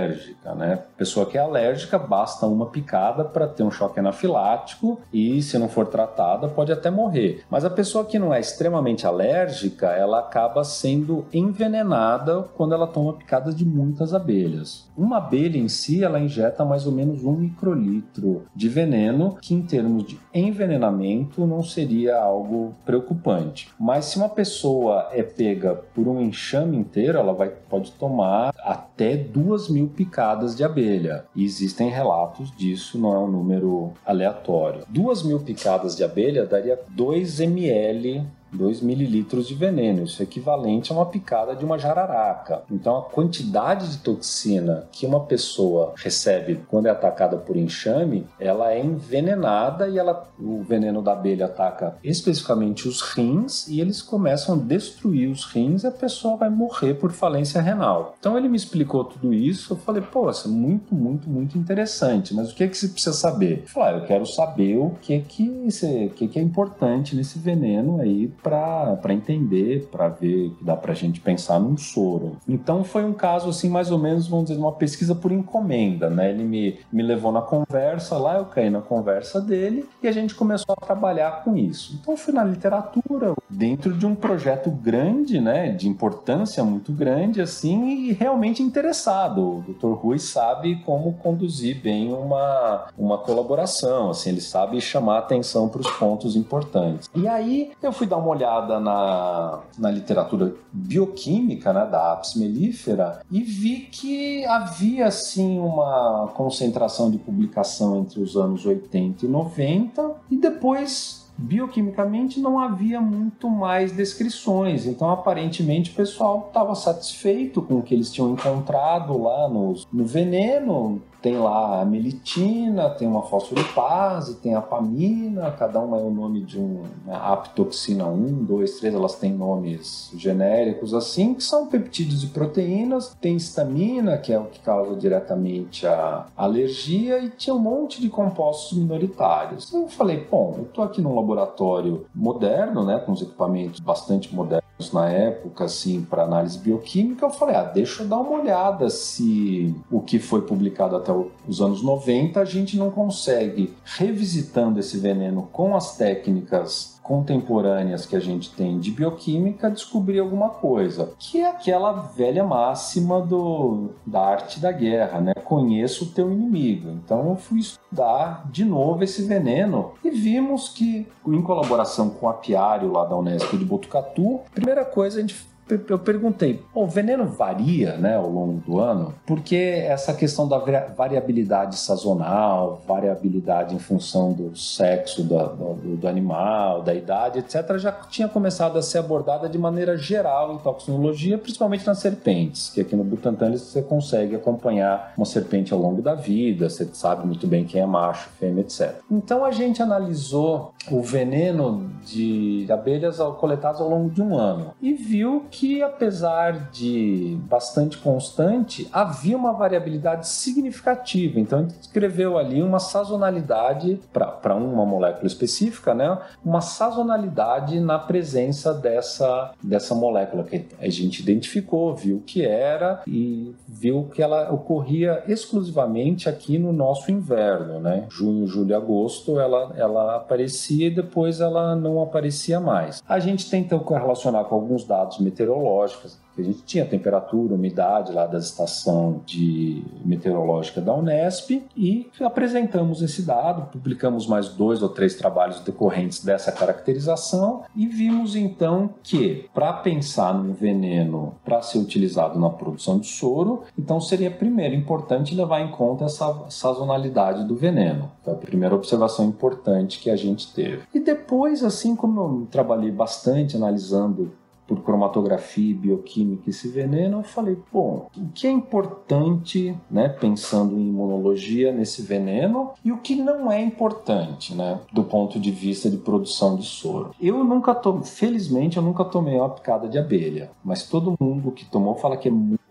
né? Pessoa que é alérgica, basta uma picada para ter um choque anafilático e, se não for tratada, pode até morrer. Mas a pessoa que não é extremamente alérgica, ela acaba sendo envenenada quando ela toma picadas de muitas abelhas. Uma abelha em si, ela injeta mais ou menos um microlitro de veneno, que em termos de envenenamento não seria algo preocupante. Mas se uma pessoa é pega por um enxame inteiro, ela vai, pode tomar até duas mil picadas de abelha. E existem relatos disso, não é um número aleatório. Duas mil picadas de abelha daria 2 ml 2 mililitros de veneno. Isso é equivalente a uma picada de uma jararaca. Então, a quantidade de toxina que uma pessoa recebe quando é atacada por enxame, ela é envenenada e ela, o veneno da abelha ataca especificamente os rins e eles começam a destruir os rins e a pessoa vai morrer por falência renal. Então, ele me explicou tudo isso. Eu falei, pô, isso é muito, muito, muito interessante. Mas o que é que você precisa saber? Eu falei, ah, eu quero saber o que é que, que, é que é importante nesse veneno aí para entender, para ver que dá para a gente pensar num soro. Então foi um caso assim, mais ou menos, vamos dizer, uma pesquisa por encomenda, né? Ele me, me levou na conversa lá, eu caí na conversa dele e a gente começou a trabalhar com isso. Então fui na literatura, dentro de um projeto grande, né, de importância muito grande, assim, e realmente interessado. O Dr. Rui sabe como conduzir bem uma, uma colaboração, assim, ele sabe chamar atenção para os pontos importantes. E aí eu fui dar uma uma olhada na, na literatura bioquímica né, da apis mellifera e vi que havia assim uma concentração de publicação entre os anos 80 e 90 e depois bioquimicamente não havia muito mais descrições. Então, aparentemente, o pessoal estava satisfeito com o que eles tinham encontrado lá no, no veneno, tem lá a melitina, tem uma fosfolipase, tem a pamina, cada uma é o nome de um né, aptoxina 1, 2, 3, elas têm nomes genéricos assim, que são peptídeos de proteínas, tem histamina, que é o que causa diretamente a alergia, e tinha um monte de compostos minoritários. Eu falei, bom, eu estou aqui num laboratório moderno, né, com os equipamentos bastante modernos na época, assim, para análise bioquímica, eu falei, ah, deixa eu dar uma olhada se o que foi publicado até os anos 90 a gente não consegue, revisitando esse veneno com as técnicas contemporâneas que a gente tem de bioquímica descobrir alguma coisa, que é aquela velha máxima do, da arte da guerra, né? Conheço o teu inimigo. Então eu fui estudar de novo esse veneno e vimos que, em colaboração com o apiário lá da Unesco de Botucatu, primeira coisa a gente eu perguntei, o veneno varia né, ao longo do ano? Porque essa questão da variabilidade sazonal, variabilidade em função do sexo do, do, do, animal, da idade, etc., já tinha começado a ser abordada de maneira geral em toxinologia, principalmente nas serpentes, que aqui no Butantan você consegue acompanhar uma serpente ao longo da vida, você sabe muito bem quem é macho, fêmea, etc. Então a gente analisou o veneno de abelhas coletados ao longo de um ano e viu que que, apesar de bastante constante, havia uma variabilidade significativa. Então, ele descreveu ali uma sazonalidade para uma molécula específica, né? uma sazonalidade na presença dessa, dessa molécula que a gente identificou, viu que era e viu que ela ocorria exclusivamente aqui no nosso inverno, né? Junho, julho agosto ela, ela aparecia e depois ela não aparecia mais. A gente tenta correlacionar com alguns dados meteorológicos meteorológicas que a gente tinha, temperatura, umidade lá da estação de meteorológica da Unesp e apresentamos esse dado, publicamos mais dois ou três trabalhos decorrentes dessa caracterização e vimos então que para pensar num veneno para ser utilizado na produção de soro, então seria primeiro importante levar em conta essa sazonalidade do veneno. Foi a primeira observação importante que a gente teve. E depois, assim como eu trabalhei bastante analisando por cromatografia e bioquímica esse veneno, eu falei, bom, o que é importante, né, pensando em imunologia nesse veneno e o que não é importante, né, do ponto de vista de produção de soro. Eu nunca tomei, felizmente eu nunca tomei uma picada de abelha, mas todo mundo que tomou fala que é muito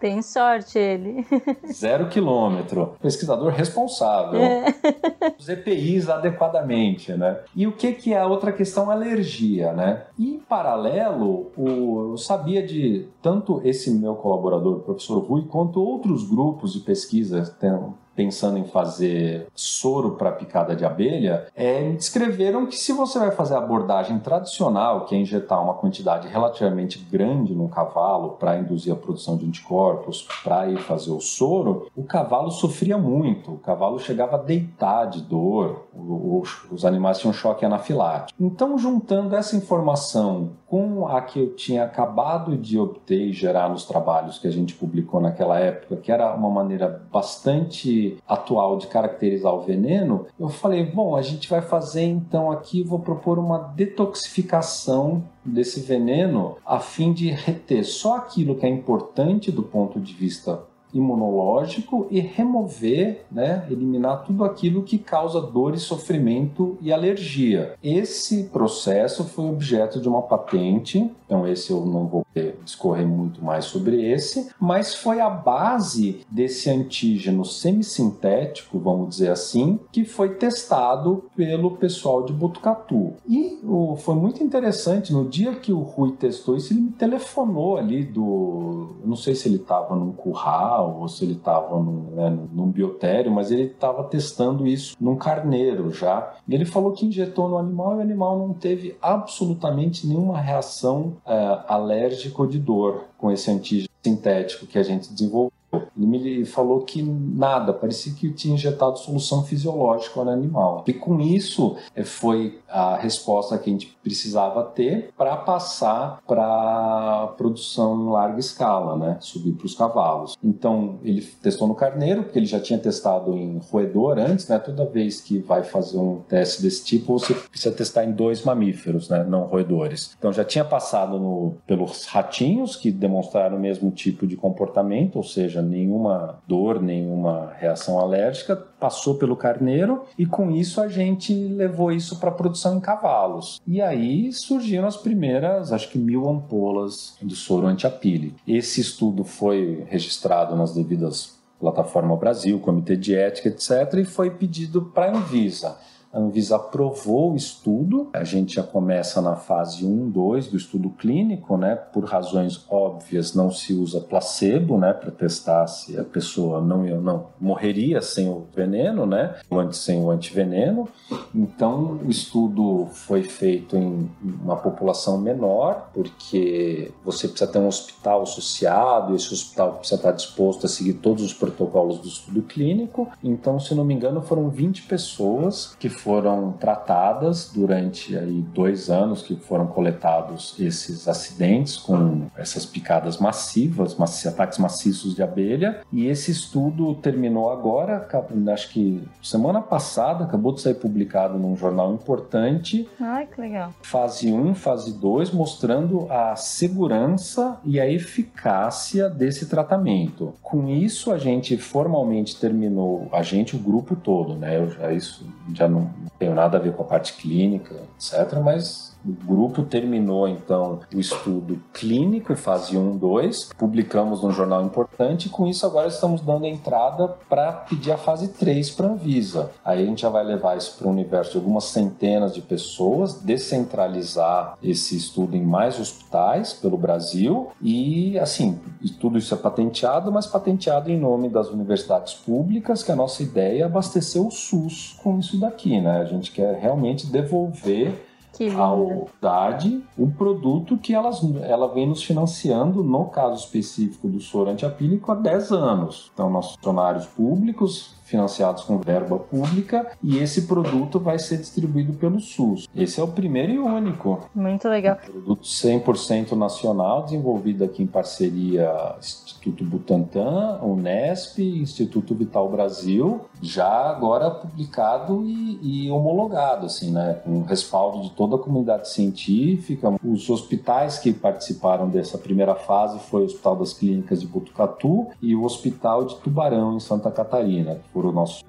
Tem sorte ele. Zero quilômetro. Pesquisador responsável. É. Os EPIs adequadamente, né? E o que que é a outra questão? Alergia, né? E em paralelo, o, eu sabia de tanto esse meu colaborador, o professor Rui, quanto outros grupos de pesquisa, tem, pensando em fazer soro para picada de abelha, é, descreveram que se você vai fazer a abordagem tradicional, que é injetar uma quantidade relativamente grande no cavalo para induzir a produção de anticorpos, para ir fazer o soro, o cavalo sofria muito, o cavalo chegava a deitar de dor, os animais tinham choque anafilático. Então, juntando essa informação com a que eu tinha acabado de obter e gerar nos trabalhos que a gente publicou naquela época, que era uma maneira bastante atual de caracterizar o veneno, eu falei, bom, a gente vai fazer então aqui, vou propor uma detoxificação desse veneno a fim de reter só aquilo que é importante do ponto de vista imunológico e remover, né, eliminar tudo aquilo que causa dor e sofrimento e alergia. Esse processo foi objeto de uma patente, então esse eu não vou discorrer muito mais sobre esse, mas foi a base desse antígeno semissintético, vamos dizer assim, que foi testado pelo pessoal de Botucatu. E o, foi muito interessante, no dia que o Rui testou isso, ele me telefonou ali do... não sei se ele estava num curral ou se ele estava num, né, num biotério, mas ele estava testando isso num carneiro já. E ele falou que injetou no animal e o animal não teve absolutamente nenhuma reação é, alérgica ou de dor com esse antígeno sintético que a gente desenvolveu. Ele me falou que nada, parecia que tinha injetado solução fisiológica no animal. E com isso eh, foi a resposta que a gente precisava ter para passar para produção em larga escala, né? Subir para os cavalos. Então ele testou no carneiro, porque ele já tinha testado em roedor antes, né? Toda vez que vai fazer um teste desse tipo, você precisa testar em dois mamíferos, né? Não roedores. Então já tinha passado no, pelos ratinhos, que demonstraram o mesmo tipo de comportamento, ou seja, nenhuma dor, nenhuma reação alérgica, passou pelo carneiro e com isso a gente levou isso para produção em cavalos. E aí surgiram as primeiras, acho que mil ampolas de soro antiapile. Esse estudo foi registrado nas devidas plataforma Brasil, Comitê de Ética, etc., e foi pedido para a Anvisa. A Anvisa aprovou o estudo, a gente já começa na fase 1, 2 do estudo clínico, né? Por razões óbvias, não se usa placebo, né? Para testar se a pessoa não, não morreria sem o veneno, né? Sem o antiveneno. Então, o estudo foi feito em uma população menor, porque você precisa ter um hospital associado, esse hospital precisa estar disposto a seguir todos os protocolos do estudo clínico. Então, se não me engano, foram 20 pessoas que foram tratadas durante aí dois anos que foram coletados esses acidentes com essas picadas massivas, ataques maciços de abelha. E esse estudo terminou agora, acho que semana passada, acabou de sair publicado num jornal importante. Ai, que legal. Fase 1, fase 2, mostrando a segurança e a eficácia desse tratamento. Com isso, a gente formalmente terminou, a gente, o grupo todo, né? Eu já isso já não, não tenho nada a ver com a parte clínica, etc., mas o grupo terminou então o estudo clínico, fase 1, 2, publicamos num jornal importante e com isso agora estamos dando entrada para pedir a fase 3 para a Anvisa. Aí a gente já vai levar isso para o universo de algumas centenas de pessoas, descentralizar esse estudo em mais hospitais pelo Brasil e assim, e tudo isso é patenteado, mas patenteado em nome das universidades públicas, que a nossa ideia é abastecer o SUS com isso daqui, né? A gente quer realmente devolver a unidade um produto que elas, ela vem nos financiando, no caso específico do soro antiapílico, há 10 anos. Então, nossos funcionários públicos financiados com verba pública, e esse produto vai ser distribuído pelo SUS. Esse é o primeiro e único. Muito legal. Um produto 100% nacional, desenvolvido aqui em parceria Instituto Butantan, Unesp, Instituto Vital Brasil, já agora publicado e, e homologado, assim, né, com respaldo de toda a comunidade científica. Os hospitais que participaram dessa primeira fase foi o Hospital das Clínicas de Botucatu e o Hospital de Tubarão, em Santa Catarina, que foram nossos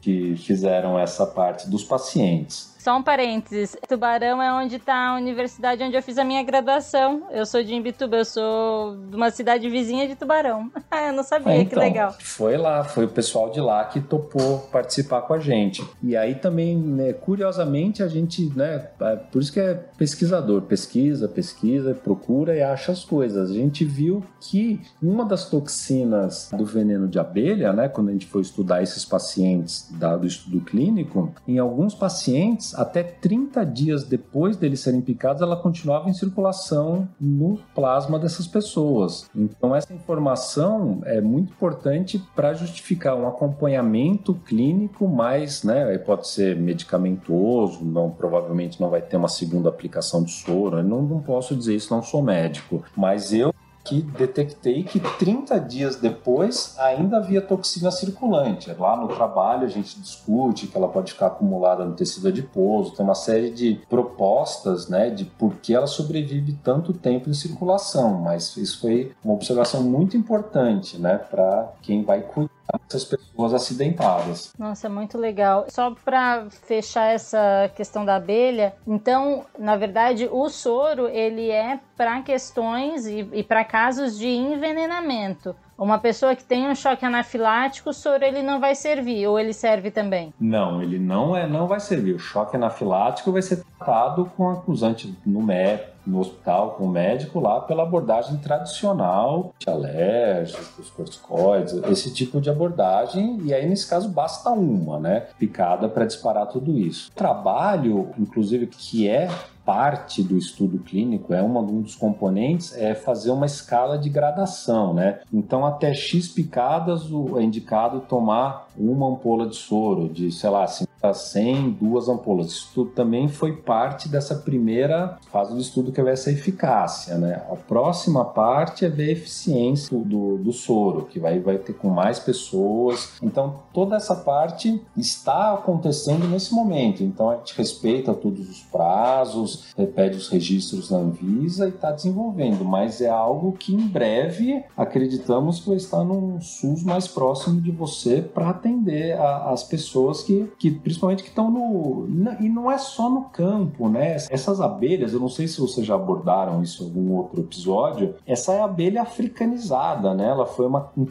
que fizeram essa parte dos pacientes. Só um parênteses. Tubarão é onde está a universidade onde eu fiz a minha graduação. Eu sou de Imbituba, eu sou de uma cidade vizinha de Tubarão. eu não sabia, então, que legal. Foi lá, foi o pessoal de lá que topou participar com a gente. E aí também, né, curiosamente, a gente, né, é, por isso que é pesquisador, pesquisa, pesquisa, procura e acha as coisas. A gente viu que uma das toxinas do veneno de abelha, né, quando a gente foi estudar esses pacientes da, do estudo clínico, em alguns pacientes até 30 dias depois deles serem picados, ela continuava em circulação no plasma dessas pessoas. Então, essa informação é muito importante para justificar um acompanhamento clínico mais, né, pode ser medicamentoso, não, provavelmente não vai ter uma segunda aplicação de soro. Eu não, não posso dizer isso, não sou médico, mas eu que detectei que 30 dias depois ainda havia toxina circulante. Lá no trabalho a gente discute que ela pode ficar acumulada no tecido adiposo, tem uma série de propostas né, de por que ela sobrevive tanto tempo em circulação, mas isso foi uma observação muito importante né, para quem vai cuidar essas pessoas acidentadas. Nossa, muito legal. Só para fechar essa questão da abelha, então, na verdade, o soro ele é para questões e, e para casos de envenenamento. Uma pessoa que tem um choque anafilático, o soro ele não vai servir, ou ele serve também? Não, ele não é, não vai servir. O choque anafilático vai ser tratado com acusante no médico, no hospital, com o médico lá, pela abordagem tradicional de alérgicos, corticoides, esse tipo de abordagem. E aí, nesse caso, basta uma, né? Picada para disparar tudo isso. O trabalho, inclusive, que é parte do estudo clínico, é uma, um dos componentes, é fazer uma escala de gradação, né? Então, até X picadas é indicado tomar uma ampola de soro, de, sei lá, 50 a 100, duas ampolas. Isso tudo também foi parte dessa primeira fase do estudo que é essa eficácia, né? A próxima parte é ver a eficiência do, do soro, que vai, vai ter com mais pessoas. Então, toda essa parte está acontecendo nesse momento. Então, a gente respeita todos os prazos, repete os registros na Anvisa e está desenvolvendo, mas é algo que em breve acreditamos que vai estar num SUS mais próximo de você para atender a, as pessoas que, que principalmente que estão no. E não é só no campo, né? Essas abelhas, eu não sei se vocês já abordaram isso em algum outro episódio, essa é a abelha africanizada, né? Ela foi uma, um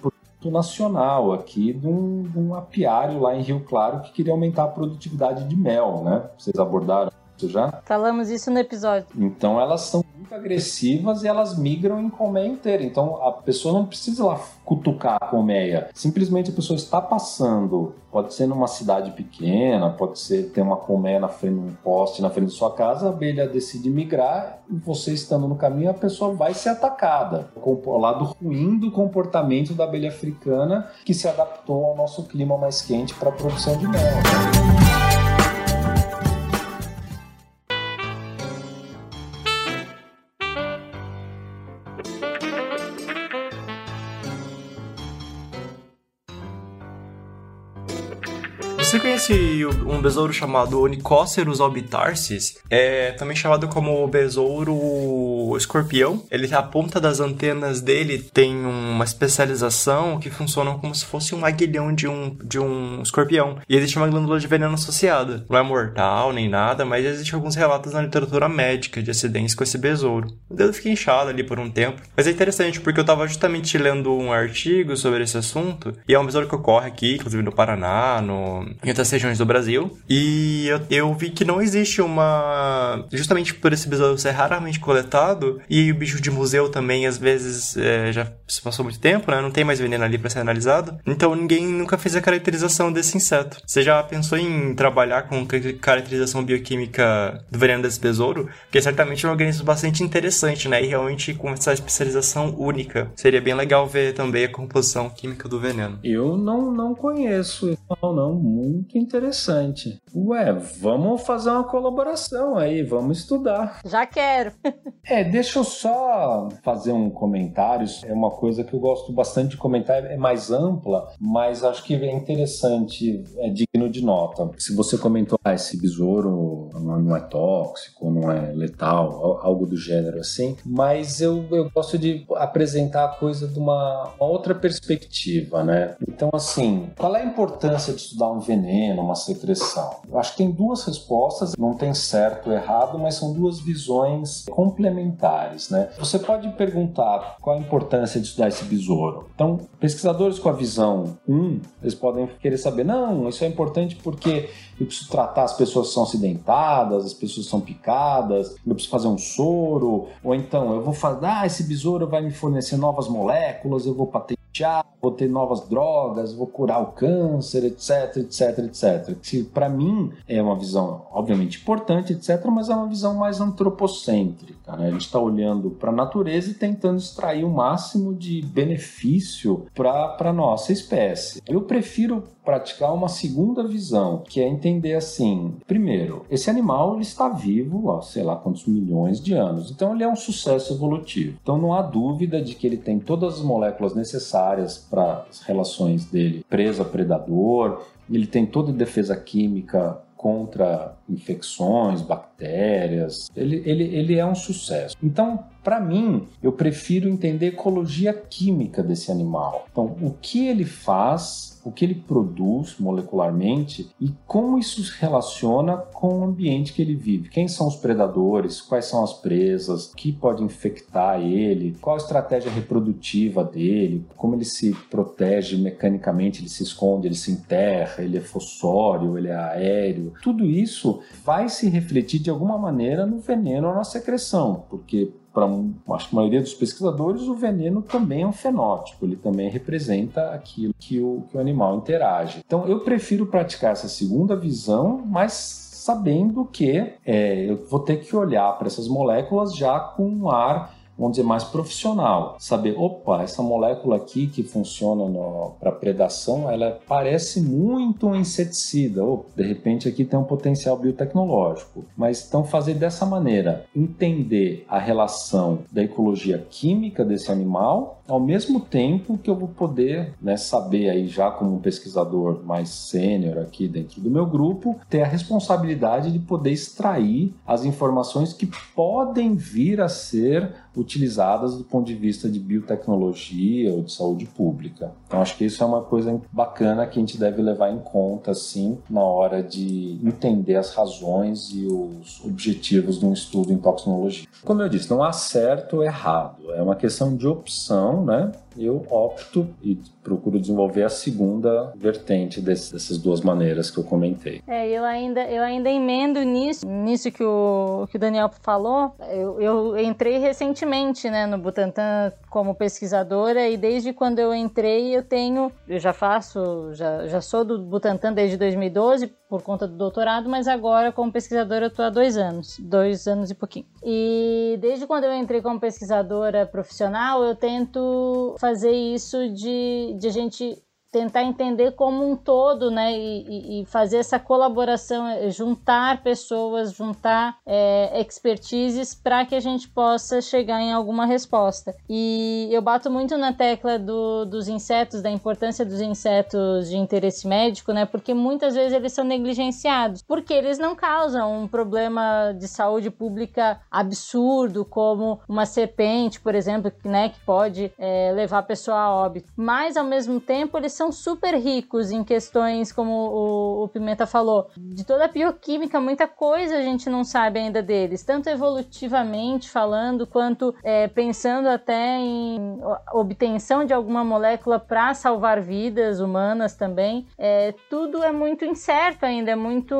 nacional aqui de um, de um apiário lá em Rio Claro que queria aumentar a produtividade de mel, né? Vocês abordaram já? Falamos isso no episódio. Então elas são muito agressivas e elas migram em colmeia inteira. Então a pessoa não precisa lá cutucar a colmeia. Simplesmente a pessoa está passando. Pode ser numa cidade pequena, pode ser ter uma colmeia na frente, um poste na frente da sua casa, a abelha decide migrar e você estando no caminho, a pessoa vai ser atacada. O lado ruim do comportamento da abelha africana que se adaptou ao nosso clima mais quente para a produção de mel. Conhece um besouro chamado Onychocerus albitarsis? É também chamado como besouro escorpião. Ele, a ponta das antenas dele tem uma especialização que funciona como se fosse um aguilhão de um, de um escorpião. E existe uma glândula de veneno associada. Não é mortal nem nada, mas existem alguns relatos na literatura médica de acidentes com esse besouro. O dedo fica inchado ali por um tempo. Mas é interessante porque eu estava justamente lendo um artigo sobre esse assunto e é um besouro que ocorre aqui, inclusive no Paraná, no em outras regiões do Brasil. E eu, eu vi que não existe uma. Justamente por esse besouro ser raramente coletado, e o bicho de museu também, às vezes, é, já se passou muito tempo, né? Não tem mais veneno ali para ser analisado. Então ninguém nunca fez a caracterização desse inseto. Você já pensou em trabalhar com caracterização bioquímica do veneno desse besouro? Porque certamente é um organismo bastante interessante, né? E realmente com essa especialização única. Seria bem legal ver também a composição química do veneno. Eu não, não conheço. Não, não. Muito interessante. Ué, vamos fazer uma colaboração aí, vamos estudar. Já quero. é, deixa eu só fazer um comentário. É uma coisa que eu gosto bastante de comentar, é mais ampla, mas acho que é interessante, é digno de nota. Se você comentou, ah, esse besouro não é tóxico, não é letal, algo do gênero assim, mas eu, eu gosto de apresentar a coisa de uma, uma outra perspectiva, né? Então, assim, qual é a importância de estudar um veneno, uma secreção? Eu acho que tem duas respostas, não tem certo ou errado, mas são duas visões complementares, né? Você pode perguntar qual a importância de estudar esse besouro. Então, pesquisadores com a visão 1, eles podem querer saber, não, isso é importante porque eu preciso tratar as pessoas que são acidentadas, as pessoas que são picadas, eu preciso fazer um soro, ou então eu vou fazer, ah, esse besouro vai me fornecer novas moléculas, eu vou patentear, vou ter novas drogas, vou curar o câncer, etc, etc, etc. Que para mim é uma visão, obviamente, importante, etc, mas é uma visão mais antropocêntrica. Né? A gente está olhando para a natureza e tentando extrair o máximo de benefício para a nossa espécie. Eu prefiro praticar uma segunda visão, que é entender assim: primeiro, esse animal ele está vivo há sei lá quantos milhões de anos, então ele é um sucesso evolutivo. Então não há dúvida de que ele tem todas as moléculas necessárias para as relações dele presa-predador, ele tem toda a defesa química contra infecções, bactérias. Ele, ele, ele é um sucesso. Então, para mim, eu prefiro entender ecologia química desse animal. Então, o que ele faz, o que ele produz molecularmente e como isso se relaciona com o ambiente que ele vive. Quem são os predadores, quais são as presas, o que pode infectar ele, qual a estratégia reprodutiva dele, como ele se protege mecanicamente, ele se esconde, ele se enterra, ele é fossório, ele é aéreo. Tudo isso vai se refletir de alguma maneira no veneno ou na secreção, porque para a maioria dos pesquisadores, o veneno também é um fenótipo, ele também representa aquilo que o, que o animal interage. Então, eu prefiro praticar essa segunda visão, mas sabendo que é, eu vou ter que olhar para essas moléculas já com um ar vamos dizer, mais profissional. Saber, opa, essa molécula aqui que funciona para predação, ela parece muito um inseticida. Ou, de repente, aqui tem um potencial biotecnológico. Mas então fazer dessa maneira, entender a relação da ecologia química desse animal, ao mesmo tempo que eu vou poder né, saber aí já como um pesquisador mais sênior aqui dentro do meu grupo, ter a responsabilidade de poder extrair as informações que podem vir a ser utilizadas do ponto de vista de biotecnologia ou de saúde pública. Então acho que isso é uma coisa bacana que a gente deve levar em conta assim na hora de entender as razões e os objetivos de um estudo em toxicologia. Como eu disse, não há certo ou errado, é uma questão de opção, né? Eu opto e procuro desenvolver a segunda vertente desse, dessas duas maneiras que eu comentei. É, eu ainda, eu ainda emendo nisso, nisso que o, que o Daniel falou. Eu, eu entrei recentemente né, no Butantan como pesquisadora e desde quando eu entrei eu tenho, eu já faço, já, já sou do Butantan desde 2012 por conta do doutorado, mas agora como pesquisadora eu estou há dois anos, dois anos e pouquinho. E desde quando eu entrei como pesquisadora profissional eu tento fazer isso de, de a gente tentar entender como um todo, né, e, e fazer essa colaboração, é, juntar pessoas, juntar é, expertises para que a gente possa chegar em alguma resposta. E eu bato muito na tecla do, dos insetos, da importância dos insetos de interesse médico, né, porque muitas vezes eles são negligenciados, porque eles não causam um problema de saúde pública absurdo, como uma serpente, por exemplo, né, que pode é, levar a pessoa a óbito, mas ao mesmo tempo eles são super ricos em questões, como o, o Pimenta falou, de toda a bioquímica, muita coisa a gente não sabe ainda deles, tanto evolutivamente falando, quanto é, pensando até em obtenção de alguma molécula para salvar vidas humanas também. É, tudo é muito incerto ainda, é muito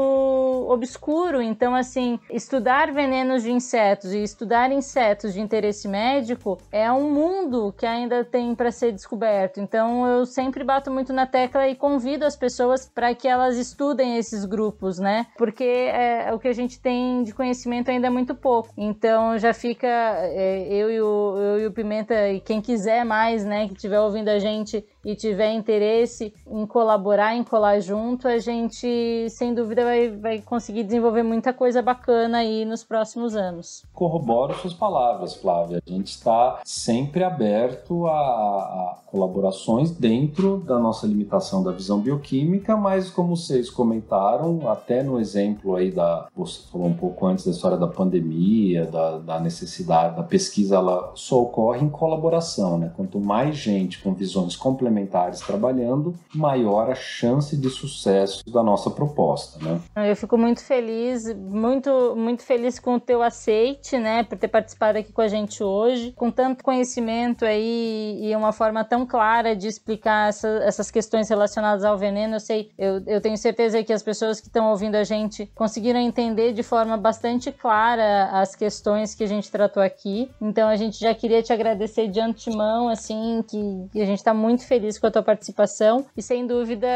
obscuro. Então, assim, estudar venenos de insetos e estudar insetos de interesse médico é um mundo que ainda tem para ser descoberto. Então, eu sempre bato muito na tecla e convido as pessoas para que elas estudem esses grupos, né? Porque é, o que a gente tem de conhecimento ainda é muito pouco. Então, já fica é, eu, e o, eu e o Pimenta e quem quiser mais, né, que estiver ouvindo a gente e tiver interesse em colaborar, em colar junto, a gente sem dúvida vai, vai conseguir desenvolver muita coisa bacana aí nos próximos anos. Corroboro suas palavras, Flávia. A gente está sempre aberto a, a, colaborações dentro da nossa limitação da visão bioquímica, mas como vocês comentaram, até no exemplo aí da. Você falou um pouco antes da história da pandemia, da, da necessidade da pesquisa, ela só ocorre em colaboração, né? Quanto mais gente com visões complementares trabalhando, maior a chance de sucesso da nossa proposta, né? Eu fico muito feliz, muito, muito feliz com o teu aceite, né, por ter participado aqui com a gente hoje, com tanto conhecimento aí e uma forma tão clara de explicar essa, essas questões relacionadas ao veneno. Eu sei, eu, eu tenho certeza que as pessoas que estão ouvindo a gente conseguiram entender de forma bastante clara as questões que a gente tratou aqui. Então a gente já queria te agradecer de antemão, assim, que, que a gente está muito feliz com a tua participação e sem dúvida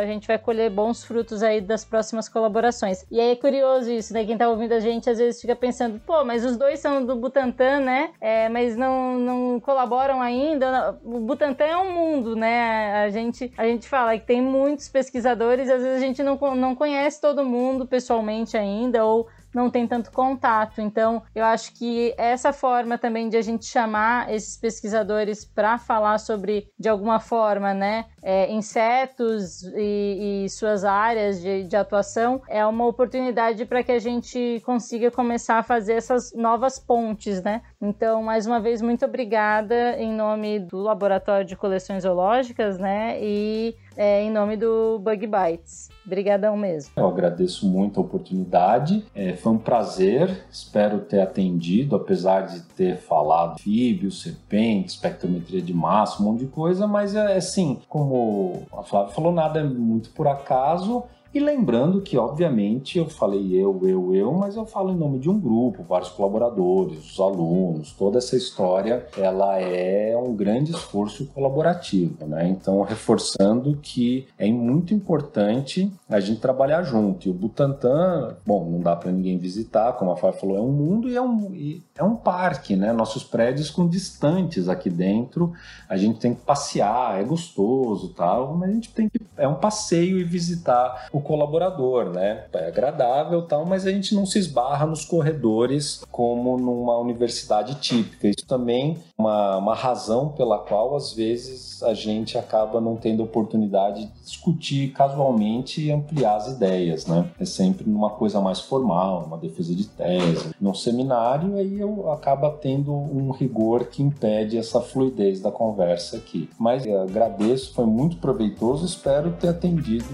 a gente vai colher bons frutos aí das próximas colaborações. E aí é curioso isso, né? Quem tá ouvindo a gente às vezes fica pensando, pô, mas os dois são do Butantan, né? É, mas não, não colaboram ainda. O Butantan é um mundo, né? A gente, a gente fala que tem muitos pesquisadores, às vezes a gente não, não conhece todo mundo pessoalmente ainda, ou não tem tanto contato. Então, eu acho que essa forma também de a gente chamar esses pesquisadores para falar sobre, de alguma forma, né, é, insetos e, e, suas áreas de, de atuação é uma oportunidade para que a gente consiga começar a fazer essas novas pontes, né? Então, mais uma vez, muito obrigada em nome do Laboratório de Coleções Zoológicas, né? E é, em nome do Bug Bites. Obrigadão mesmo. Eu agradeço muito a oportunidade. É, foi um prazer. Espero ter atendido, apesar de ter falado fíbios, serpentes, espectrometria de massa, um monte de coisa, mas é assim, como a Flávia falou, nada é muito por acaso. E lembrando que, obviamente, eu falei eu, eu, eu, mas eu falo em nome de um grupo, vários colaboradores, os alunos, toda essa história, ela é um grande esforço colaborativo, né? Então, reforçando que é muito importante a gente trabalhar junto. E o Butantan, bom, não dá para ninguém visitar, como a Fábio falou, é um mundo e é um, e é um parque, né? Nossos prédios com distantes aqui dentro, a gente tem que passear, é gostoso tal, mas a gente tem que, é um passeio e visitar o colaborador, né? É agradável tal, mas a gente não se esbarra nos corredores como numa universidade típica. Isso também é uma, uma razão pela qual, às vezes, a gente acaba não tendo oportunidade de discutir casualmente e ampliar as ideias, né? É sempre numa coisa mais formal, uma defesa de tese. Num seminário, aí eu acaba tendo um rigor que impede essa fluidez da conversa aqui. Mas agradeço, foi muito proveitoso, espero ter atendido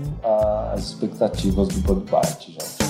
às expectativas do Bug Bite, gente.